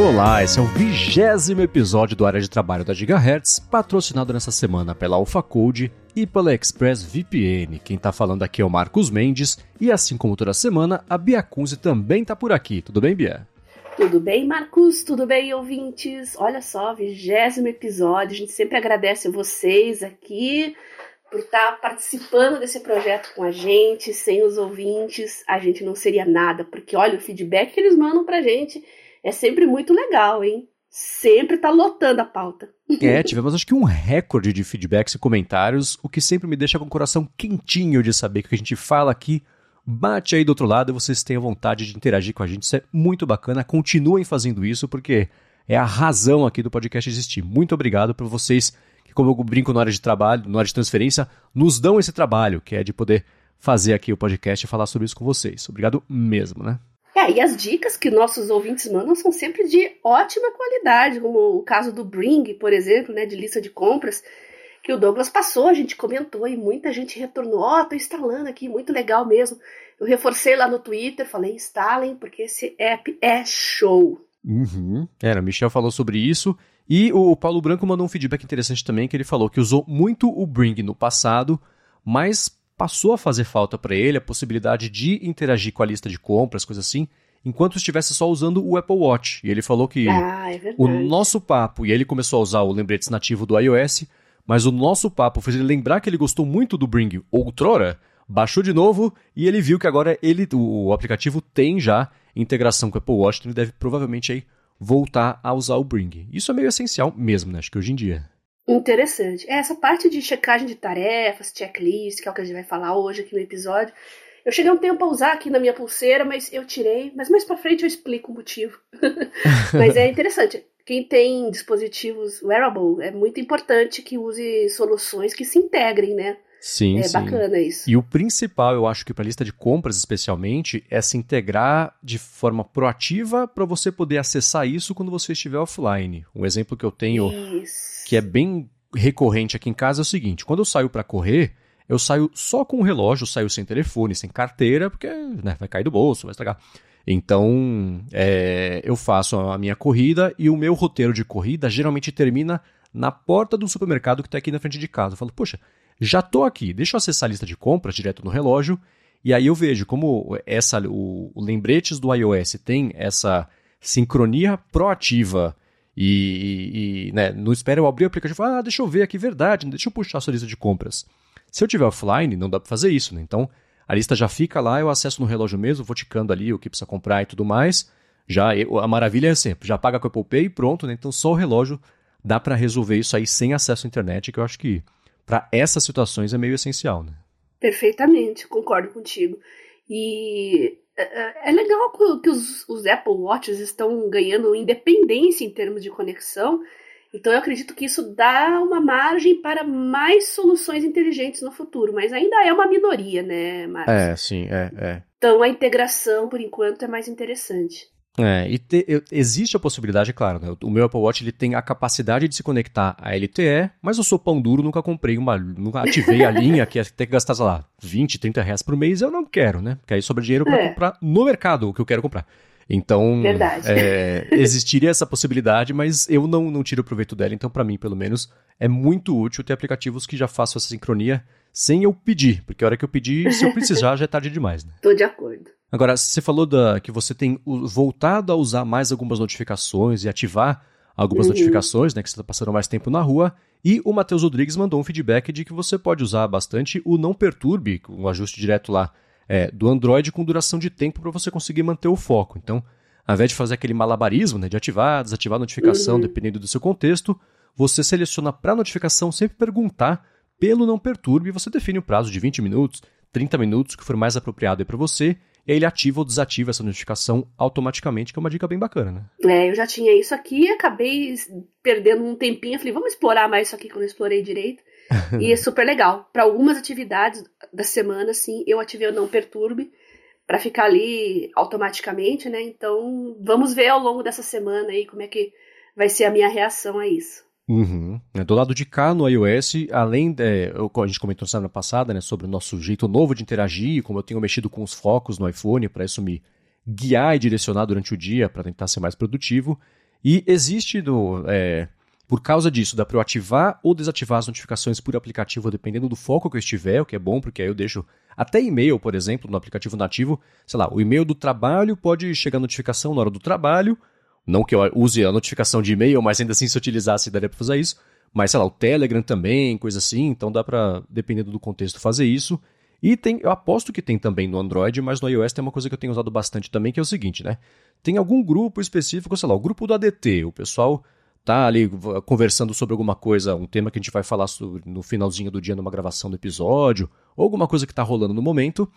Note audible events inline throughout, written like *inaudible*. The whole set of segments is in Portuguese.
Olá, esse é o vigésimo episódio do Área de Trabalho da Gigahertz, patrocinado nessa semana pela AlphaCode e pela ExpressVPN. Quem tá falando aqui é o Marcos Mendes e assim como toda semana, a Bia Kunze também tá por aqui. Tudo bem, Bia? Tudo bem, Marcos? Tudo bem, ouvintes? Olha só, vigésimo episódio. A gente sempre agradece a vocês aqui por estar participando desse projeto com a gente. Sem os ouvintes, a gente não seria nada, porque olha o feedback que eles mandam pra gente é sempre muito legal, hein? Sempre tá lotando a pauta. *laughs* É, tivemos acho que um recorde de feedbacks e comentários, o que sempre me deixa com o coração quentinho de saber que o que a gente fala aqui bate aí do outro lado e vocês tenham vontade de interagir com a gente. Isso é muito bacana. Continuem fazendo isso porque é a razão aqui do podcast existir. Muito obrigado por vocês que, como eu brinco na hora de trabalho, na hora de transferência, nos dão esse trabalho, que é de poder fazer aqui o podcast e falar sobre isso com vocês. Obrigado mesmo, né? É, e as dicas que nossos ouvintes mandam são sempre de ótima qualidade, como o caso do Bring, por exemplo, né, de lista de compras, que o Douglas passou, a gente comentou e muita gente retornou, ó, oh, tô instalando aqui, muito legal mesmo. Eu reforcei lá no Twitter, falei, instalem, porque esse app é show. Uhum. Era, o Michel falou sobre isso. E o Paulo Branco mandou um feedback interessante também, que ele falou que usou muito o Bring no passado, mas passou a fazer falta para ele a possibilidade de interagir com a lista de compras, coisa assim, enquanto estivesse só usando o Apple Watch. E ele falou que ah, é o nosso papo, e ele começou a usar o lembretes nativo do iOS, mas o nosso papo fez ele lembrar que ele gostou muito do Bring outrora, baixou de novo e ele viu que agora ele, o aplicativo tem já integração com o Apple Watch, então ele deve provavelmente aí voltar a usar o Bring. Isso é meio essencial mesmo, né? Acho que hoje em dia. Interessante. É, essa parte de checagem de tarefas, checklist, que é o que a gente vai falar hoje aqui no episódio. Eu cheguei um tempo a usar aqui na minha pulseira, mas eu tirei. Mas mais pra frente eu explico o motivo. *laughs* mas é interessante. Quem tem dispositivos wearable, é muito importante que use soluções que se integrem, né? Sim, é sim. bacana isso. E o principal, eu acho que para a lista de compras especialmente, é se integrar de forma proativa para você poder acessar isso quando você estiver offline. Um exemplo que eu tenho isso. que é bem recorrente aqui em casa é o seguinte: quando eu saio para correr, eu saio só com o relógio, saio sem telefone, sem carteira, porque né, vai cair do bolso, vai estragar. Então, é, eu faço a minha corrida e o meu roteiro de corrida geralmente termina na porta do supermercado que está aqui na frente de casa. Eu falo, poxa, já estou aqui, deixa eu acessar a lista de compras direto no relógio, e aí eu vejo como essa, o, o lembretes do iOS tem essa sincronia proativa e, e né, não espera eu abrir o aplicativo ah, deixa eu ver aqui, verdade, deixa eu puxar a sua lista de compras. Se eu tiver offline, não dá para fazer isso, né? Então, a lista já fica lá, eu acesso no relógio mesmo, vou ticando ali o que precisa comprar e tudo mais. Já a maravilha é sempre, já paga com a Apple Pay e pronto, né? Então só o relógio dá para resolver isso aí sem acesso à internet, que eu acho que para essas situações é meio essencial, né? Perfeitamente, concordo contigo. E é, é, é legal que os, os Apple Watches estão ganhando independência em termos de conexão. Então eu acredito que isso dá uma margem para mais soluções inteligentes no futuro, mas ainda é uma minoria, né, Marcos? É, sim, é, é. Então a integração, por enquanto, é mais interessante. É, e te, eu, existe a possibilidade, claro, né? O meu Apple Watch ele tem a capacidade de se conectar a LTE, mas eu sou pão duro, nunca comprei uma. Nunca ativei a linha que tem que gastar, sei lá, 20, 30 reais por mês, eu não quero, né? Porque aí sobra dinheiro para é. comprar no mercado o que eu quero comprar. Então, é, existiria essa possibilidade, mas eu não, não tiro proveito dela. Então, para mim, pelo menos, é muito útil ter aplicativos que já façam essa sincronia sem eu pedir, porque a hora que eu pedir, se eu precisar, já é tarde demais. Né? Tô de acordo. Agora, você falou da, que você tem voltado a usar mais algumas notificações e ativar algumas uhum. notificações, né? Que você está passando mais tempo na rua. E o Matheus Rodrigues mandou um feedback de que você pode usar bastante o Não Perturbe, um ajuste direto lá é, do Android com duração de tempo para você conseguir manter o foco. Então, ao invés de fazer aquele malabarismo né, de ativar, desativar a notificação, uhum. dependendo do seu contexto, você seleciona para a notificação sempre perguntar pelo Não Perturbe e você define o prazo de 20 minutos, 30 minutos, que for mais apropriado para você e aí ele ativa ou desativa essa notificação automaticamente, que é uma dica bem bacana, né? É, eu já tinha isso aqui e acabei perdendo um tempinho. Falei, vamos explorar mais isso aqui quando eu explorei direito. e é *laughs* super legal. Para algumas atividades da semana, sim, eu ativei o Não Perturbe para ficar ali automaticamente, né? Então, vamos ver ao longo dessa semana aí como é que vai ser a minha reação a isso. Uhum. É, do lado de cá, no iOS, além de. A gente comentou semana passada né, sobre o nosso jeito novo de interagir, como eu tenho mexido com os focos no iPhone para isso me guiar e direcionar durante o dia para tentar ser mais produtivo. E existe do, é, por causa disso, dá para eu ativar ou desativar as notificações por aplicativo, dependendo do foco que eu estiver, o que é bom, porque aí eu deixo até e-mail, por exemplo, no aplicativo nativo. Sei lá, o e-mail do trabalho pode chegar notificação na hora do trabalho. Não que eu use a notificação de e-mail, mas ainda assim, se eu utilizasse, daria para fazer isso. Mas, sei lá, o Telegram também, coisa assim. Então dá para, dependendo do contexto, fazer isso. E tem, eu aposto que tem também no Android, mas no iOS tem uma coisa que eu tenho usado bastante também, que é o seguinte, né? Tem algum grupo específico, sei lá, o grupo do ADT, o pessoal tá ali conversando sobre alguma coisa, um tema que a gente vai falar sobre no finalzinho do dia numa gravação do episódio, ou alguma coisa que está rolando no momento,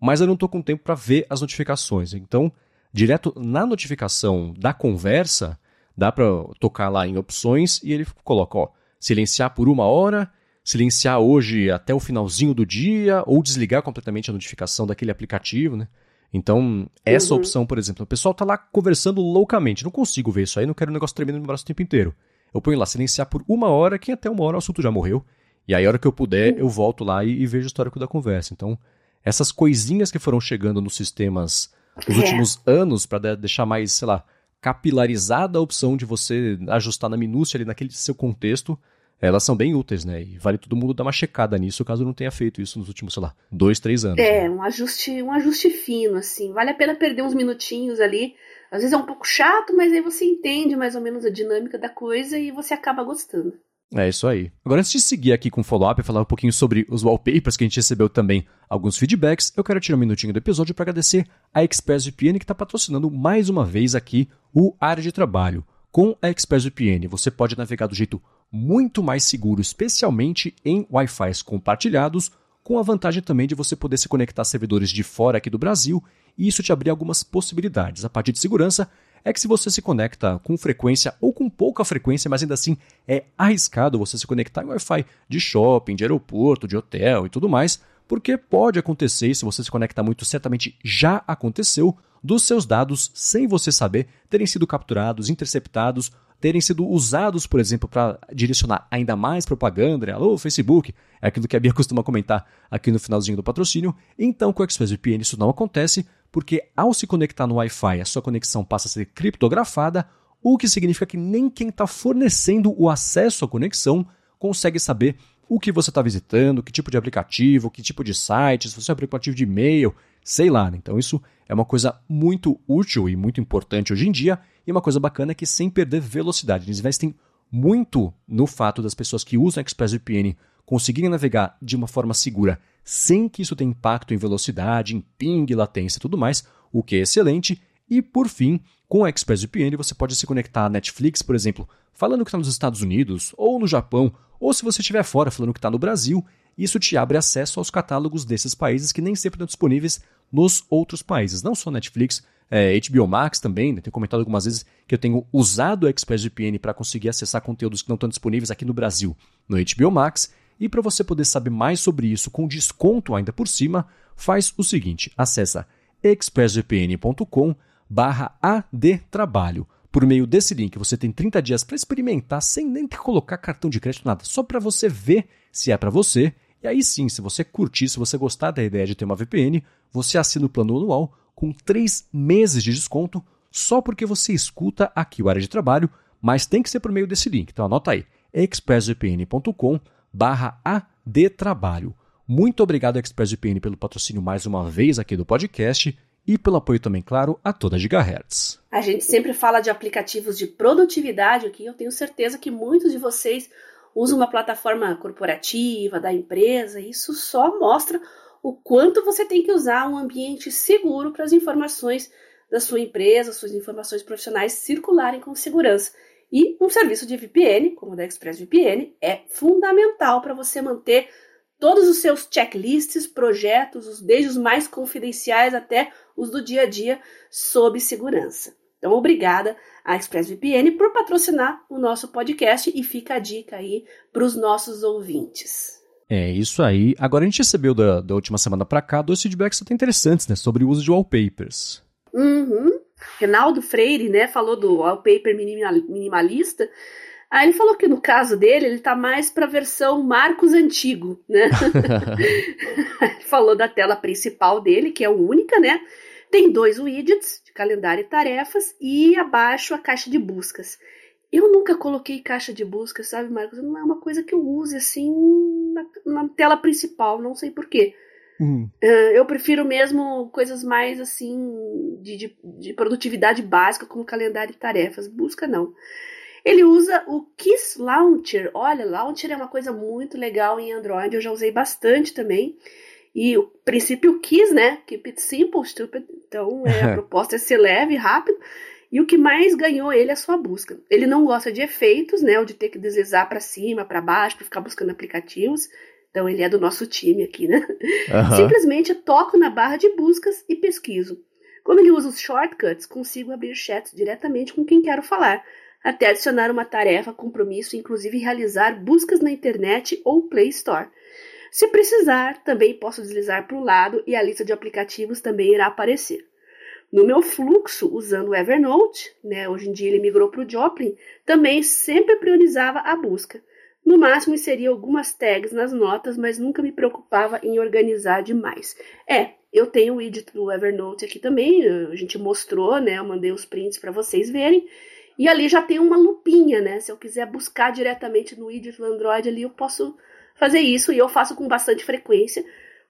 mas eu não estou com tempo para ver as notificações. Então, direto na notificação da conversa, dá para tocar lá em opções e ele coloca, ó, silenciar por uma hora, silenciar hoje até o finalzinho do dia, ou desligar completamente a notificação daquele aplicativo, né? Então, essa uhum. opção, por exemplo, o pessoal tá lá conversando loucamente, não consigo ver isso aí, não quero um negócio tremendo no meu braço o tempo inteiro. Eu ponho lá silenciar por uma hora, que até uma hora o assunto já morreu, e aí a hora que eu puder, uhum. eu volto lá e, e, vejo o histórico da conversa. Então, essas coisinhas que foram chegando nos sistemas nos é. últimos anos, para deixar mais, sei lá, capilarizada a opção de você ajustar na minúcia ali naquele seu contexto, elas são bem úteis, né? E vale todo mundo dar uma checada nisso, caso não tenha feito isso nos últimos, sei lá, dois, três anos. É, né? um ajuste, um ajuste fino, assim. Vale a pena perder uns minutinhos ali. Às vezes é um pouco chato, mas aí você entende mais ou menos a dinâmica da coisa e você acaba gostando. É isso aí. Agora, antes de seguir aqui com o follow-up e falar um pouquinho sobre os wallpapers, que a gente recebeu também alguns feedbacks, eu quero tirar um minutinho do episódio para agradecer a ExpressVPN que está patrocinando mais uma vez aqui o Área de Trabalho. Com a ExpressVPN, você pode navegar do jeito muito mais seguro, especialmente em Wi-Fi compartilhados, com a vantagem também de você poder se conectar a servidores de fora aqui do Brasil e isso te abrir algumas possibilidades. A parte de segurança é que se você se conecta com frequência ou com pouca frequência, mas ainda assim é arriscado você se conectar em Wi-Fi de shopping, de aeroporto, de hotel e tudo mais, porque pode acontecer, e se você se conecta muito, certamente já aconteceu, dos seus dados, sem você saber, terem sido capturados, interceptados terem sido usados, por exemplo, para direcionar ainda mais propaganda, né? alô, Facebook, é aquilo que a Bia *laughs* costuma comentar aqui no finalzinho do patrocínio. Então, com o ExpressVPN isso não acontece, porque ao se conectar no Wi-Fi, a sua conexão passa a ser criptografada, o que significa que nem quem está fornecendo o acesso à conexão consegue saber o que você está visitando, que tipo de aplicativo, que tipo de site, se você é um aplicativo de e-mail, sei lá. Né? Então isso é uma coisa muito útil e muito importante hoje em dia e uma coisa bacana é que sem perder velocidade, eles investem muito no fato das pessoas que usam ExpressVPN conseguirem navegar de uma forma segura sem que isso tenha impacto em velocidade, em ping, latência e tudo mais, o que é excelente. E por fim, com a ExpressVPN você pode se conectar à Netflix, por exemplo, falando que está nos Estados Unidos, ou no Japão, ou se você estiver fora falando que está no Brasil, isso te abre acesso aos catálogos desses países que nem sempre estão disponíveis nos outros países, não só Netflix, é, HBO Max também, né? tenho comentado algumas vezes que eu tenho usado o ExpressVPN para conseguir acessar conteúdos que não estão disponíveis aqui no Brasil, no HBO Max. E para você poder saber mais sobre isso com desconto ainda por cima, faz o seguinte, acessa expressvpn.com barra adtrabalho. Por meio desse link, você tem 30 dias para experimentar sem nem ter que colocar cartão de crédito, nada, só para você ver se é para você. E aí sim, se você curtir, se você gostar da ideia de ter uma VPN, você assina o plano anual com três meses de desconto só porque você escuta aqui o área de trabalho, mas tem que ser por meio desse link. Então anota aí, expressvpn.com barra adtrabalho. Muito obrigado, ExpressVPN, pelo patrocínio mais uma vez aqui do podcast e pelo apoio também, claro, a toda Gigahertz. A gente sempre fala de aplicativos de produtividade aqui, eu tenho certeza que muitos de vocês usam uma plataforma corporativa da empresa, isso só mostra o quanto você tem que usar um ambiente seguro para as informações da sua empresa, suas informações profissionais circularem com segurança. E um serviço de VPN, como o da ExpressVPN, é fundamental para você manter todos os seus checklists, projetos, desde os mais confidenciais até os do dia a dia, sob segurança. Então, obrigada à ExpressVPN por patrocinar o nosso podcast e fica a dica aí para os nossos ouvintes. É, isso aí. Agora a gente recebeu da, da última semana para cá dois feedbacks até interessantes, né? Sobre o uso de wallpapers. Uhum. Reinaldo Freire, né, falou do wallpaper minimalista. Aí ele falou que no caso dele, ele tá mais para a versão Marcos antigo, né? *laughs* *laughs* falou da tela principal dele, que é única, né? Tem dois widgets de calendário e tarefas e abaixo a caixa de buscas. Eu nunca coloquei caixa de busca, sabe, Marcos? Não é uma coisa que eu use assim na, na tela principal, não sei porquê. Uhum. Uh, eu prefiro mesmo coisas mais assim de, de, de, produtividade básica, como calendário e tarefas. Busca não. Ele usa o Kiss Launcher. Olha, Launcher é uma coisa muito legal em Android, eu já usei bastante também. E o princípio Kiss, né? Keep it simple, stupid. Então é, a *laughs* proposta é ser leve, rápido. E o que mais ganhou ele é a sua busca. Ele não gosta de efeitos, né? Ou de ter que deslizar para cima, para baixo, para ficar buscando aplicativos. Então ele é do nosso time aqui, né? Uhum. Simplesmente toco na barra de buscas e pesquiso. Como ele usa os shortcuts, consigo abrir chats diretamente com quem quero falar, até adicionar uma tarefa, compromisso, inclusive realizar buscas na internet ou Play Store. Se precisar, também posso deslizar para o lado e a lista de aplicativos também irá aparecer. No meu fluxo, usando o Evernote, né, hoje em dia ele migrou para o Joplin, também sempre priorizava a busca. No máximo, inseria algumas tags nas notas, mas nunca me preocupava em organizar demais. É, eu tenho o widget do Evernote aqui também, a gente mostrou, né? Eu mandei os prints para vocês verem. E ali já tem uma lupinha, né? Se eu quiser buscar diretamente no widget do Android ali, eu posso fazer isso e eu faço com bastante frequência.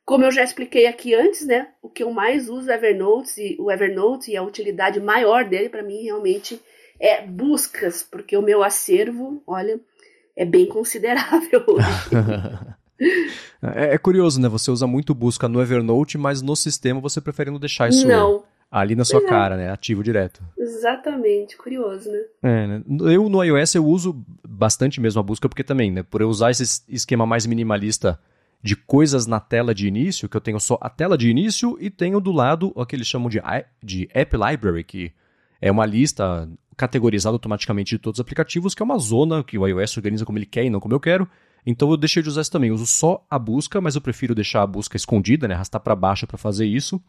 Como eu já expliquei aqui antes, né? O que eu mais uso é Evernote e o Evernote e a utilidade maior dele para mim realmente é buscas, porque o meu acervo, olha, é bem considerável. *laughs* é, é, curioso, né? Você usa muito busca no Evernote, mas no sistema você prefere não deixar isso não. ali na sua é. cara, né? Ativo direto. Exatamente, curioso, né? É, né? Eu no iOS eu uso bastante mesmo a busca, porque também, né? Por eu usar esse esquema mais minimalista de coisas na tela de início, que eu tenho só a tela de início e tenho do lado o que eles chamam de, de App Library, que é uma lista categorizada automaticamente de todos os aplicativos, que é uma zona que o iOS organiza como ele quer e não como eu quero. Então eu deixei de usar isso também. Eu uso só a busca, mas eu prefiro deixar a busca escondida, né? arrastar para baixo para fazer isso.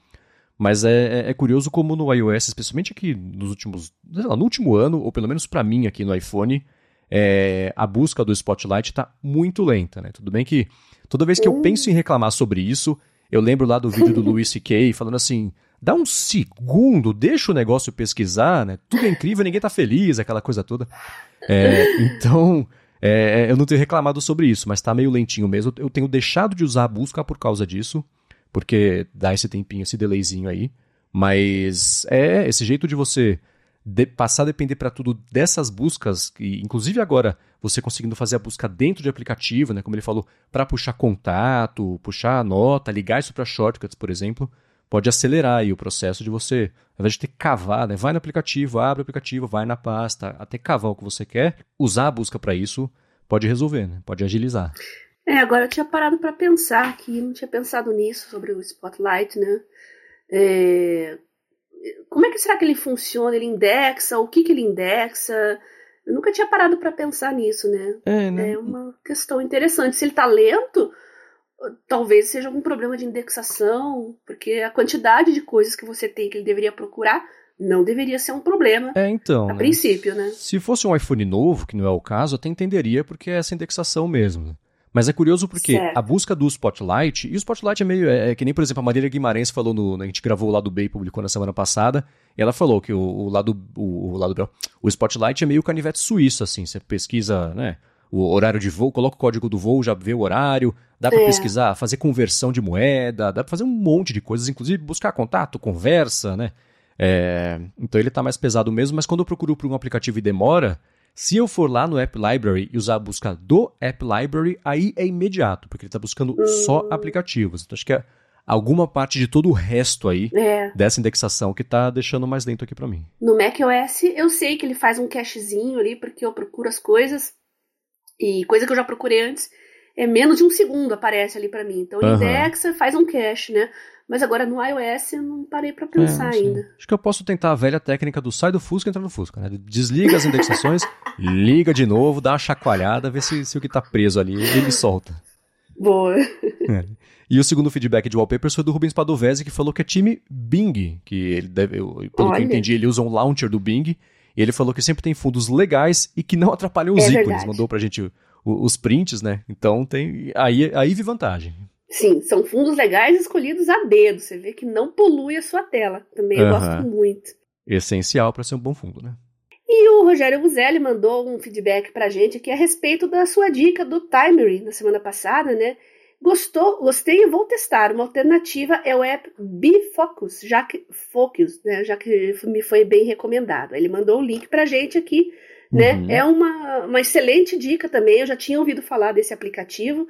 Mas é, é, é, curioso como no iOS, especialmente aqui nos últimos, lá, no último ano, ou pelo menos para mim aqui no iPhone, é, a busca do Spotlight está muito lenta, né? Tudo bem que toda vez que eu penso em reclamar sobre isso, eu lembro lá do vídeo do *laughs* Louis C.K. falando assim, dá um segundo, deixa o negócio pesquisar, né? Tudo é incrível, ninguém tá feliz, aquela coisa toda. É, então, é, eu não tenho reclamado sobre isso, mas tá meio lentinho mesmo. Eu tenho deixado de usar a busca por causa disso, porque dá esse tempinho, esse delayzinho aí. Mas é esse jeito de você de, passar a depender para tudo dessas buscas, que inclusive agora você conseguindo fazer a busca dentro de aplicativo, né, como ele falou, para puxar contato, puxar nota, ligar isso para shortcuts, por exemplo, pode acelerar aí o processo de você, ao invés de ter que cavar, né, vai no aplicativo, abre o aplicativo, vai na pasta, até cavar o que você quer, usar a busca para isso pode resolver, né, pode agilizar. É, agora eu tinha parado para pensar aqui, não tinha pensado nisso sobre o Spotlight, né? É, como é que será que ele funciona? Ele indexa? O que, que ele indexa? Eu nunca tinha parado para pensar nisso, né? É, né? é uma questão interessante. Se ele está lento, talvez seja algum problema de indexação, porque a quantidade de coisas que você tem que ele deveria procurar não deveria ser um problema. É, então. A né? princípio, né? Se fosse um iPhone novo, que não é o caso, até entenderia porque é essa indexação mesmo. Mas é curioso porque certo. a busca do Spotlight, e o Spotlight é meio. É, é, que nem, por exemplo, a Marília Guimarães falou no. A gente gravou o lado B e publicou na semana passada. E ela falou que o, o lado. O, o, lado o Spotlight é meio canivete suíço, assim. Você pesquisa, né? O horário de voo, coloca o código do voo, já vê o horário. Dá para é. pesquisar, fazer conversão de moeda, dá pra fazer um monte de coisas, inclusive buscar contato, conversa, né? É, então ele tá mais pesado mesmo, mas quando eu procuro por um aplicativo e demora, se eu for lá no App Library e usar a busca do App Library, aí é imediato, porque ele está buscando hum. só aplicativos. Então acho que é alguma parte de todo o resto aí é. dessa indexação que está deixando mais lento aqui para mim. No macOS eu sei que ele faz um cachezinho ali porque eu procuro as coisas e coisa que eu já procurei antes é menos de um segundo aparece ali para mim. Então uhum. indexa, faz um cache, né? Mas agora no iOS eu não parei para pensar é, ainda. Acho que eu posso tentar a velha técnica do sai do Fusca e entra no Fusca, né? Desliga as indexações, *laughs* liga de novo, dá uma chacoalhada, vê se, se o que tá preso ali ele solta. Boa. É. E o segundo feedback de wallpapers foi do Rubens Padovese, que falou que é time Bing, que ele deve, eu, pelo Olha. que eu entendi, ele usa um launcher do Bing, e ele falou que sempre tem fundos legais e que não atrapalham os é ícones. Verdade. Mandou pra gente os prints, né? Então tem aí aí vi vantagem. Sim, são fundos legais escolhidos a dedo. Você vê que não polui a sua tela. Também eu gosto muito. Essencial para ser um bom fundo, né? E o Rogério Buzelli mandou um feedback pra gente aqui a respeito da sua dica do Timery na semana passada, né? Gostou, gostei e vou testar. Uma alternativa é o app Bifocus, já que Focus, né? Já que me foi bem recomendado. Ele mandou o link pra gente aqui, né? Uhum. É uma, uma excelente dica também. Eu já tinha ouvido falar desse aplicativo.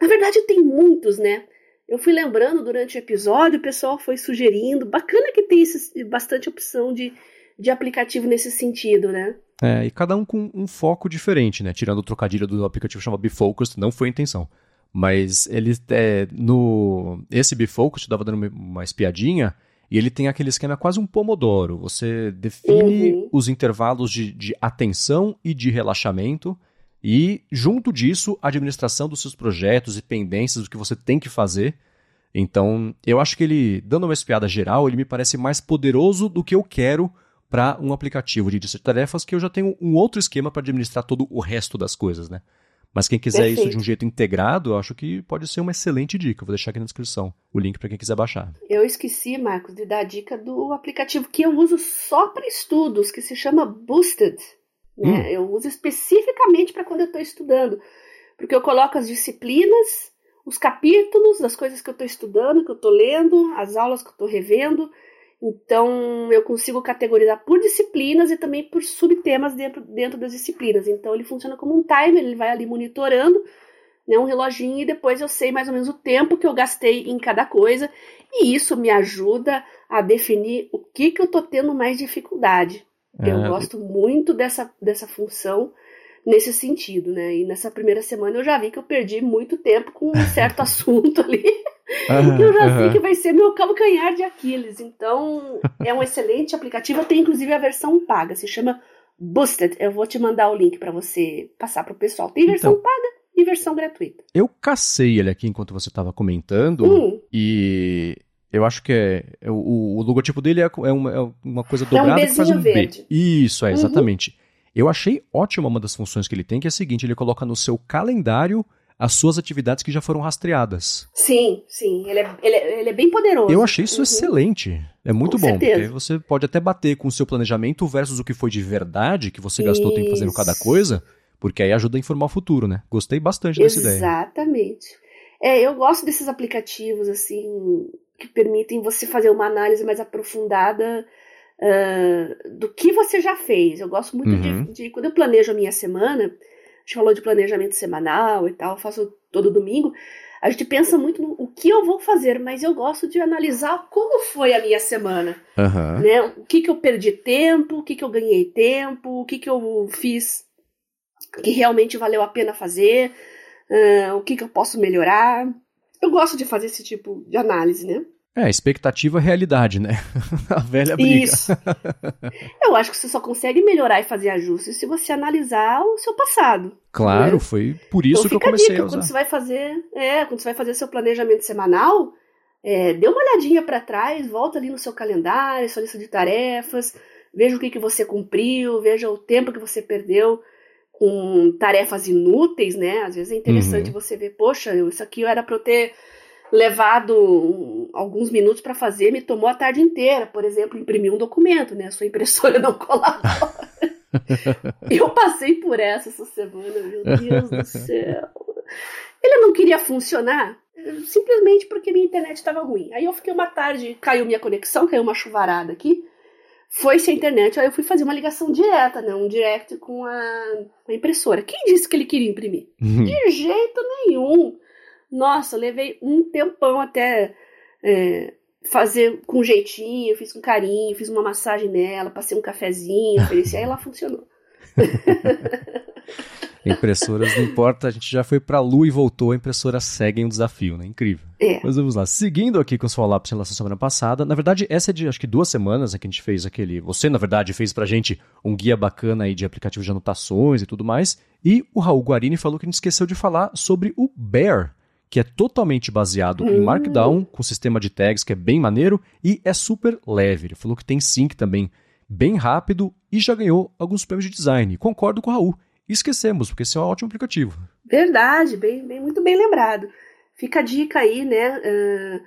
Na verdade, tem muitos, né? Eu fui lembrando durante o episódio, o pessoal foi sugerindo. Bacana que tem esse, bastante opção de, de aplicativo nesse sentido, né? É, e cada um com um foco diferente, né? Tirando o trocadilho do aplicativo chamado Bifocus, não foi a intenção. Mas ele é, no esse Bifocus, eu dando uma espiadinha, e ele tem aquele esquema quase um pomodoro. Você define uhum. os intervalos de, de atenção e de relaxamento, e junto disso, a administração dos seus projetos e pendências, do que você tem que fazer. Então, eu acho que ele, dando uma espiada geral, ele me parece mais poderoso do que eu quero para um aplicativo de lista de tarefas que eu já tenho um outro esquema para administrar todo o resto das coisas, né? Mas quem quiser Perfeito. isso de um jeito integrado, eu acho que pode ser uma excelente dica. vou deixar aqui na descrição o link para quem quiser baixar. Eu esqueci, Marcos, de dar a dica do aplicativo que eu uso só para estudos, que se chama Boosted. Né? Hum. Eu uso especificamente para quando eu estou estudando, porque eu coloco as disciplinas, os capítulos das coisas que eu estou estudando, que eu estou lendo, as aulas que eu estou revendo. Então, eu consigo categorizar por disciplinas e também por subtemas dentro, dentro das disciplinas. Então, ele funciona como um timer, ele vai ali monitorando, né, um reloginho, e depois eu sei mais ou menos o tempo que eu gastei em cada coisa. E isso me ajuda a definir o que, que eu estou tendo mais dificuldade. É. Eu gosto muito dessa, dessa função nesse sentido, né? E nessa primeira semana eu já vi que eu perdi muito tempo com um certo *laughs* assunto ali. Uhum, eu já uhum. sei que vai ser meu calcanhar de Aquiles. Então, é um excelente aplicativo. Tem inclusive a versão paga, se chama Boosted. Eu vou te mandar o link para você passar pro pessoal. Tem versão então, paga e versão gratuita. Eu cacei ele aqui enquanto você estava comentando hum. e eu acho que é, é o, o, logotipo dele é, é, uma, é uma coisa dobrada é um que faz um verde. B. Isso, é, uhum. exatamente. Uhum. Eu achei ótima uma das funções que ele tem, que é a seguinte, ele coloca no seu calendário as suas atividades que já foram rastreadas. Sim, sim. Ele é, ele é, ele é bem poderoso. Eu achei isso uhum. excelente. É muito com bom. Certeza. Porque você pode até bater com o seu planejamento versus o que foi de verdade, que você gastou isso. tempo fazendo cada coisa, porque aí ajuda a informar o futuro, né? Gostei bastante dessa Exatamente. ideia. Exatamente. É, eu gosto desses aplicativos, assim, que permitem você fazer uma análise mais aprofundada uh, do que você já fez. Eu gosto muito uhum. de, de, Quando eu planejo a minha semana, a gente falou de planejamento semanal e tal, faço todo domingo. A gente pensa muito no o que eu vou fazer, mas eu gosto de analisar como foi a minha semana. Uhum. Né? O que, que eu perdi tempo, o que, que eu ganhei tempo, o que, que eu fiz que realmente valeu a pena fazer, uh, o que, que eu posso melhorar. Eu gosto de fazer esse tipo de análise, né? É, expectativa realidade, né? *laughs* a velha briga. Isso. Eu acho que você só consegue melhorar e fazer ajustes se você analisar o seu passado. Claro, né? foi por isso então, que eu comecei a, a usar. Quando você vai fazer, é, quando você vai fazer seu planejamento semanal, é, dê uma olhadinha para trás, volta ali no seu calendário, sua lista de tarefas, veja o que, que você cumpriu, veja o tempo que você perdeu com tarefas inúteis, né? Às vezes é interessante uhum. você ver, poxa, isso aqui era para eu ter levado alguns minutos para fazer, me tomou a tarde inteira. Por exemplo, imprimir um documento, né? A sua impressora não colabora. *laughs* eu passei por essa essa semana, meu Deus do céu. Ele não queria funcionar simplesmente porque minha internet estava ruim. Aí eu fiquei uma tarde, caiu minha conexão, caiu uma chuvarada aqui. Foi sem internet, aí eu fui fazer uma ligação direta, né? Um direct com a, a impressora. Quem disse que ele queria imprimir? *laughs* De jeito nenhum. Nossa, levei um tempão até é, fazer com jeitinho, fiz com carinho, fiz uma massagem nela, passei um cafezinho, *laughs* ofereci, aí ela funcionou. *laughs* Impressoras, não importa, a gente já foi para a Lua e voltou, a impressora segue um desafio, né? Incrível. É. Mas vamos lá. Seguindo aqui com os follow-ups em relação à semana passada, na verdade, essa é de acho que duas semanas né, que a gente fez aquele. Você, na verdade, fez pra gente um guia bacana aí de aplicativo de anotações e tudo mais. E o Raul Guarini falou que a gente esqueceu de falar sobre o Bear, que é totalmente baseado em Markdown, com sistema de tags que é bem maneiro e é super leve. Ele falou que tem sync também bem rápido e já ganhou alguns prêmios de design. Concordo com o Raul. esquecemos, porque esse é um ótimo aplicativo. Verdade, bem, bem, muito bem lembrado. fica a dica aí, né? Uh,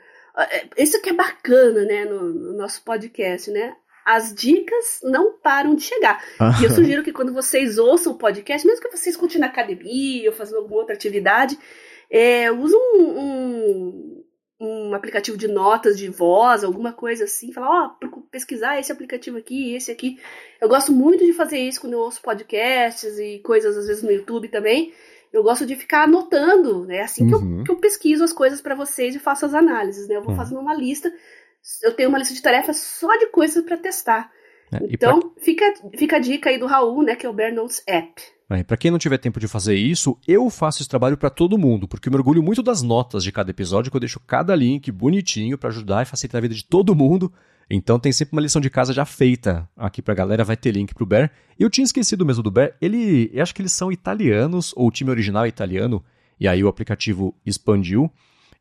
isso que é bacana, né, no, no, nosso podcast, né? As dicas não param de chegar. E eu sugiro que quando vocês ouçam o podcast, mesmo que vocês continuem na academia ou fazendo alguma outra atividade, é, use um, um, um, aplicativo de notas de voz, alguma coisa assim, falar, ó, oh, pesquisar esse aplicativo aqui, esse aqui. Eu gosto muito de fazer isso quando eu ouço podcasts e coisas, às vezes, no YouTube também eu gosto de ficar anotando, né? Assim que, uhum. eu, que eu pesquiso as coisas para vocês e faço as análises, né? Eu vou uhum. fazendo uma lista, eu tenho uma lista de tarefas só de coisas para testar. É, então, pra... fica, fica a dica aí do Raul, né? Que é o Bear Notes App. É, para quem não tiver tempo de fazer isso, eu faço esse trabalho para todo mundo, porque eu mergulho muito das notas de cada episódio, que eu deixo cada link bonitinho para ajudar e facilitar a vida de todo mundo. Então tem sempre uma lição de casa já feita aqui pra galera, vai ter link pro Bear. Eu tinha esquecido mesmo do Bear, ele, eu acho que eles são italianos, ou o time original é italiano, e aí o aplicativo expandiu.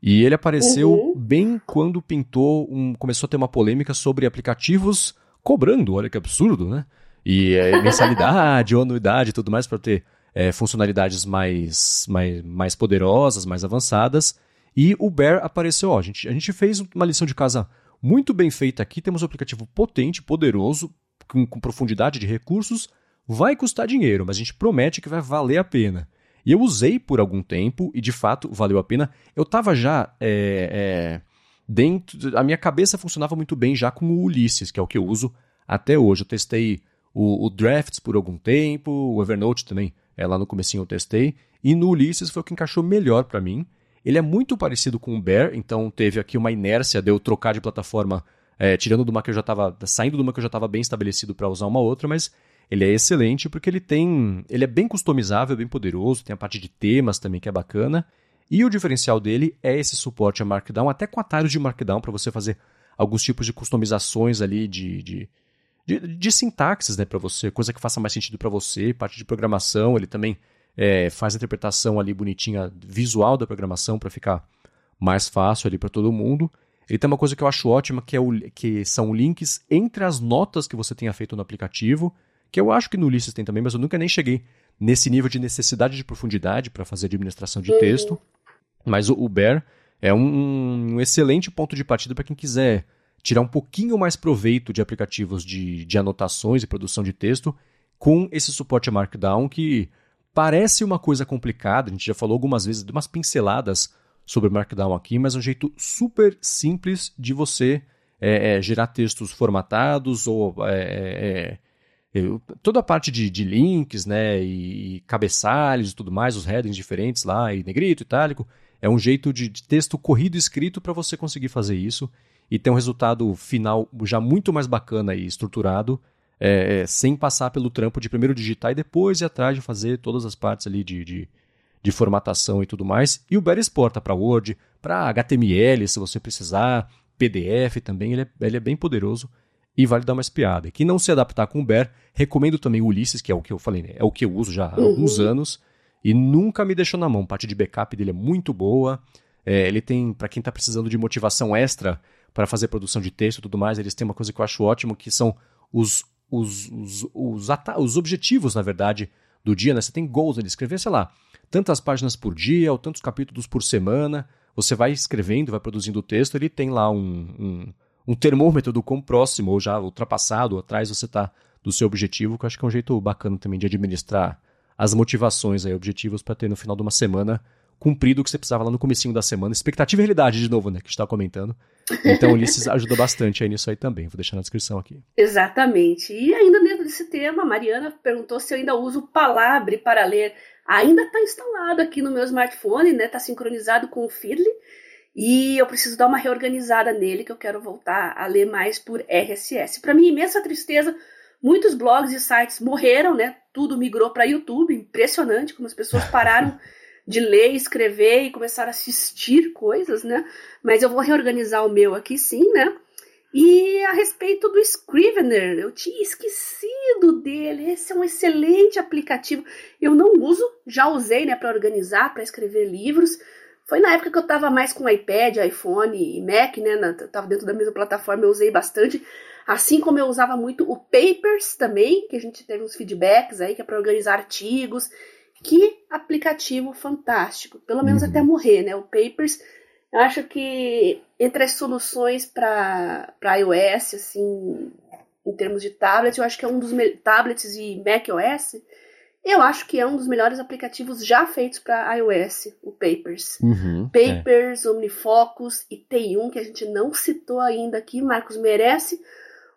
E ele apareceu uhum. bem quando pintou, um, começou a ter uma polêmica sobre aplicativos cobrando, olha que absurdo, né? E é, mensalidade, ou *laughs* anuidade e tudo mais para ter é, funcionalidades mais, mais, mais poderosas, mais avançadas. E o Bear apareceu, ó, a gente, a gente fez uma lição de casa muito bem feita aqui, temos um aplicativo potente, poderoso, com, com profundidade de recursos. Vai custar dinheiro, mas a gente promete que vai valer a pena. E eu usei por algum tempo e de fato valeu a pena. Eu estava já é, é, dentro. A minha cabeça funcionava muito bem já com o Ulysses, que é o que eu uso até hoje. Eu testei o, o Drafts por algum tempo, o Evernote também, é, lá no comecinho eu testei. E no Ulysses foi o que encaixou melhor para mim. Ele é muito parecido com o Bear, então teve aqui uma inércia de eu trocar de plataforma, é, tirando de uma que eu já estava. saindo de uma que eu já estava bem estabelecido para usar uma outra, mas ele é excelente porque ele tem. ele é bem customizável, bem poderoso, tem a parte de temas também que é bacana. E o diferencial dele é esse suporte a Markdown, até com atalhos de Markdown para você fazer alguns tipos de customizações ali de, de, de, de sintaxes né, para você, coisa que faça mais sentido para você, parte de programação, ele também é, faz a interpretação ali bonitinha visual da programação para ficar mais fácil ali para todo mundo. Ele tem uma coisa que eu acho ótima, que, é o, que são links entre as notas que você tenha feito no aplicativo, que eu acho que no Ulysses tem também, mas eu nunca nem cheguei nesse nível de necessidade de profundidade para fazer administração de texto. Mas o, Bear é um, um excelente ponto de partida para quem quiser tirar um pouquinho mais proveito de aplicativos de, de anotações e produção de texto com esse suporte a Markdown que Parece uma coisa complicada, a gente já falou algumas vezes de umas pinceladas sobre Markdown aqui, mas é um jeito super simples de você é, é, gerar textos formatados ou é, é, é toda a parte de, de, links, né, e, cabeçalhos e tudo mais, os headings diferentes lá, e negrito, itálico, é um jeito de, de texto corrido escrito para você conseguir fazer isso e ter um resultado final já muito mais bacana e estruturado é, é, sem passar pelo trampo de primeiro digitar e depois ir atrás de fazer todas as partes ali de, de, de formatação e tudo mais. E o Bear exporta para Word, para HTML, se você precisar, PDF também, ele é, ele é bem poderoso e vale dar uma espiada. E quem não se adaptar com o Bear, recomendo também o Ulysses, que é o que eu falei, né? é o que eu uso já há uhum. alguns anos e nunca me deixou na mão. A parte de backup dele é muito boa. É, ele tem, para quem está precisando de motivação extra para fazer produção de texto e tudo mais, eles têm uma coisa que eu acho ótimo, que são os os, os, os, os objetivos, na verdade, do dia, né? Você tem goals ali, escrever, sei lá, tantas páginas por dia ou tantos capítulos por semana. Você vai escrevendo, vai produzindo o texto, ele tem lá um, um, um termômetro do quão próximo ou já ultrapassado, ou atrás você está do seu objetivo, que eu acho que é um jeito bacana também de administrar as motivações aí, objetivos para ter no final de uma semana cumprido o que você precisava lá no comecinho da semana. Expectativa e realidade, de novo, né, que a gente está comentando. Então o Ulisses ajuda bastante aí nisso aí também. Vou deixar na descrição aqui. Exatamente. E ainda dentro desse tema, a Mariana perguntou se eu ainda uso Palabre para ler. Ainda está instalado aqui no meu smartphone, né? Está sincronizado com o Feedly. E eu preciso dar uma reorganizada nele, que eu quero voltar a ler mais por RSS. Para minha imensa tristeza, muitos blogs e sites morreram, né? Tudo migrou para YouTube. Impressionante como as pessoas pararam *laughs* de ler, escrever e começar a assistir coisas, né? Mas eu vou reorganizar o meu aqui sim, né? E a respeito do Scrivener, eu tinha esquecido dele. Esse é um excelente aplicativo. Eu não uso, já usei, né, para organizar, para escrever livros. Foi na época que eu estava mais com iPad, iPhone e Mac, né? Eu tava dentro da mesma plataforma, eu usei bastante. Assim como eu usava muito o Papers também, que a gente teve uns feedbacks aí, que é para organizar artigos que aplicativo fantástico, pelo menos uhum. até morrer, né? O Papers, eu acho que entre as soluções para iOS, assim, em termos de tablet, eu acho que é um dos tablets e macOS, eu acho que é um dos melhores aplicativos já feitos para iOS, o Papers. Uhum, Papers, é. OmniFocus e tem um que a gente não citou ainda aqui, Marcos merece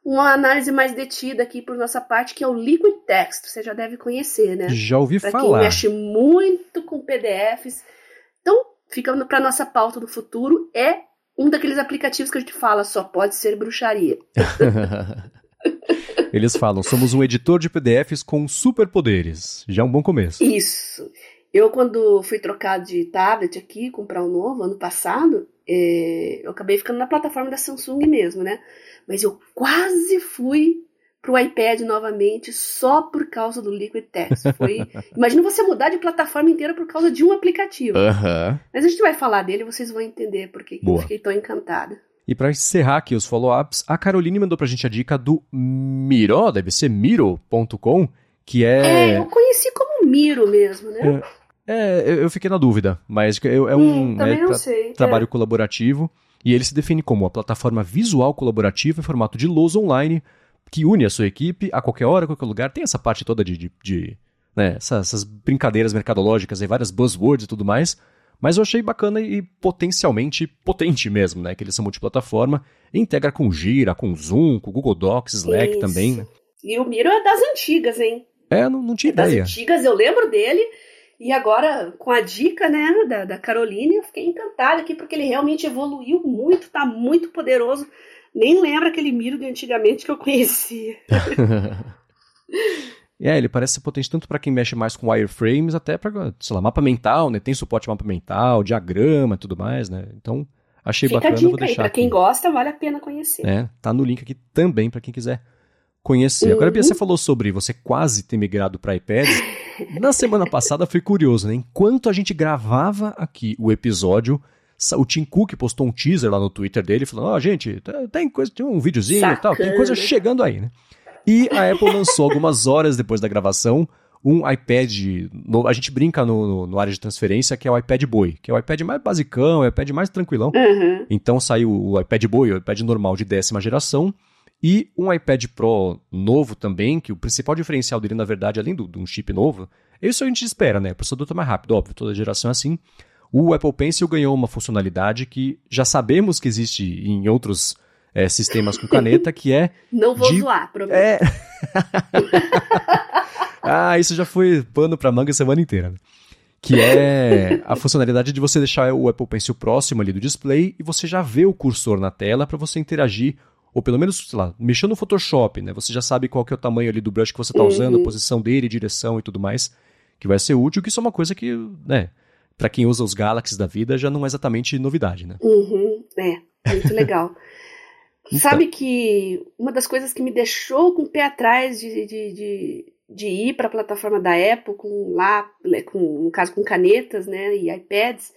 uma análise mais detida aqui por nossa parte, que é o Liquid Text. Você já deve conhecer, né? Já ouvi pra falar. Quem mexe muito com PDFs. Então, ficando para nossa pauta do futuro, é um daqueles aplicativos que a gente fala só pode ser bruxaria. *laughs* Eles falam, somos um editor de PDFs com superpoderes. Já é um bom começo. Isso. Eu, quando fui trocar de tablet aqui, comprar um novo, ano passado, é, eu acabei ficando na plataforma da Samsung mesmo, né? Mas eu quase fui pro iPad novamente só por causa do Liquid Text. Foi... *laughs* Imagina você mudar de plataforma inteira por causa de um aplicativo. Uhum. Mas a gente vai falar dele e vocês vão entender porque eu fiquei tão encantada. E para encerrar aqui os follow-ups, a Caroline mandou pra gente a dica do Miro, deve ser miro.com, que é... É, eu conheci como Miro mesmo, né? É, é eu fiquei na dúvida, mas é, é um hum, é, tra sei, trabalho é. colaborativo e ele se define como uma plataforma visual colaborativa em formato de lousa online que une a sua equipe a qualquer hora, a qualquer lugar. Tem essa parte toda de, de, de né, essas, essas, brincadeiras mercadológicas e várias buzzwords e tudo mais. Mas eu achei bacana e potencialmente potente mesmo, né? Que eles são multiplataforma. Integra com Gira, com Zoom, com Google Docs, Slack Isso. também, né? E o Miro é das antigas, hein? É, não, não tinha é ideia. Das antigas, eu lembro dele. E agora, com a dica, né, da, da Caroline, eu fiquei encantada aqui, porque ele realmente evoluiu muito, tá muito poderoso. Nem lembra aquele Miro de antigamente que eu conhecia. *laughs* É, ele parece ser potente tanto para quem mexe mais com wireframes, até para, sei lá, mapa mental, né? Tem suporte mapa mental, diagrama e tudo mais, né? Então, achei Fica bacana, a dica vou deixar. Aí, pra quem gosta, vale a pena conhecer. É, tá no link aqui também para quem quiser conhecer. Uhum. Agora, Bia, você falou sobre você quase ter migrado para iPad. *laughs* Na semana passada foi curioso, né? Enquanto a gente gravava aqui o episódio, o Tim Cook postou um teaser lá no Twitter dele, falando: Ó, oh, gente, tem coisa, tem um videozinho Sacana. e tal, tem coisa chegando aí, né? E a Apple lançou algumas horas depois da gravação um iPad. No, a gente brinca no, no, no, área de transferência que é o iPad Boy, que é o iPad mais basicão, é o iPad mais tranquilão. Uhum. Então saiu o iPad Boy, o iPad normal de décima geração. E um iPad Pro novo também, que o principal diferencial dele, na verdade, além do, de um chip novo, é isso a gente espera, né? O processador está mais rápido, óbvio, toda geração é assim. O Apple Pencil ganhou uma funcionalidade que já sabemos que existe em outros é, sistemas com caneta, que é. *laughs* Não vou de... zoar, prometo. É. *laughs* ah, isso já foi pano pra manga a semana inteira. Né? Que é a funcionalidade de você deixar o Apple Pencil próximo ali do display e você já vê o cursor na tela para você interagir ou pelo menos, sei lá, mexendo no Photoshop, né? Você já sabe qual que é o tamanho ali do brush que você está usando, a uhum. posição dele, direção e tudo mais, que vai ser útil, que isso é uma coisa que, né, para quem usa os Galaxies da vida já não é exatamente novidade, né? Uhum, é, muito legal. *laughs* então. Sabe que uma das coisas que me deixou com o pé atrás de, de, de, de ir para a plataforma da Apple com lá, com, no caso com canetas, né, e iPads,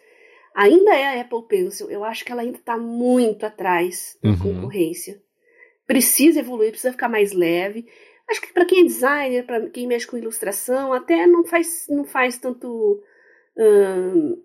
ainda é a Apple Pencil. Eu acho que ela ainda está muito atrás da uhum. concorrência precisa evoluir, precisa ficar mais leve. Acho que para quem é designer, para quem mexe com ilustração, até não faz, não faz tanto. Hum,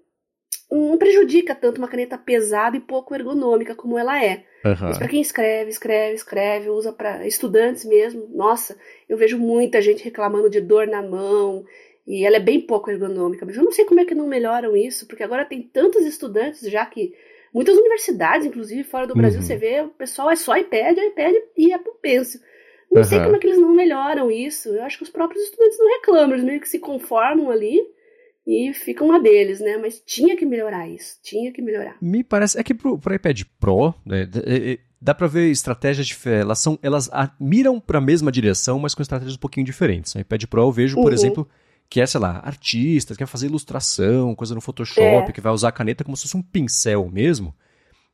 não prejudica tanto uma caneta pesada e pouco ergonômica como ela é. Uhum. Mas para quem escreve, escreve, escreve, usa para estudantes mesmo, nossa, eu vejo muita gente reclamando de dor na mão e ela é bem pouco ergonômica. Mas eu não sei como é que não melhoram isso, porque agora tem tantos estudantes já que Muitas universidades, inclusive fora do Brasil, uhum. você vê, o pessoal é só iPad, iPad e Apple Pencil. Não uhum. sei como é que eles não melhoram isso. Eu acho que os próprios estudantes não reclamam, eles meio que se conformam ali e ficam a deles, né? Mas tinha que melhorar isso, tinha que melhorar. Me parece, é que pro, pro iPad Pro, né, é, é, dá para ver estratégias diferentes. Elas, são, elas miram para a mesma direção, mas com estratégias um pouquinho diferentes. O iPad Pro eu vejo, por uhum. exemplo, que é, sei lá, artista, quer fazer ilustração, coisa no Photoshop, é. que vai usar a caneta como se fosse um pincel mesmo.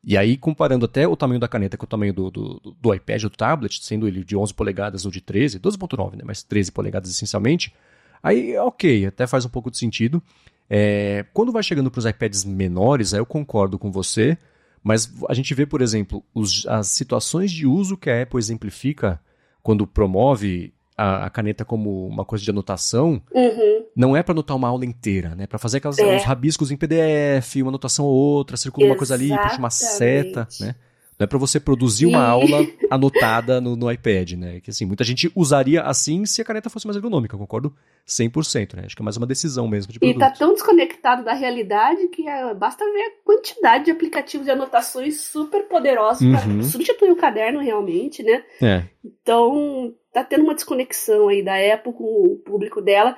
E aí, comparando até o tamanho da caneta com o tamanho do, do, do iPad ou do tablet, sendo ele de 11 polegadas ou de 13, 12.9, né, mas 13 polegadas essencialmente, aí ok, até faz um pouco de sentido. É, quando vai chegando para os iPads menores, aí eu concordo com você, mas a gente vê, por exemplo, os, as situações de uso que a Apple exemplifica quando promove a, a, caneta como uma coisa de anotação, uhum. não é para anotar uma aula inteira, né? Para fazer aquelas, é. os rabiscos em PDF, uma anotação ou outra, circula Exatamente. uma coisa ali, puxa uma seta, né? Não é para você produzir uma aula anotada no, no, iPad, né? Que assim, muita gente usaria assim se a caneta fosse mais ergonômica, concordo 100%, né? Acho que é mais uma decisão mesmo de produto. E tá tão desconectado da realidade que é, basta ver a quantidade de aplicativos de anotações super poderosos uhum. para substituir o caderno realmente, né? É. Então, tá tendo uma desconexão aí da Apple com o público dela.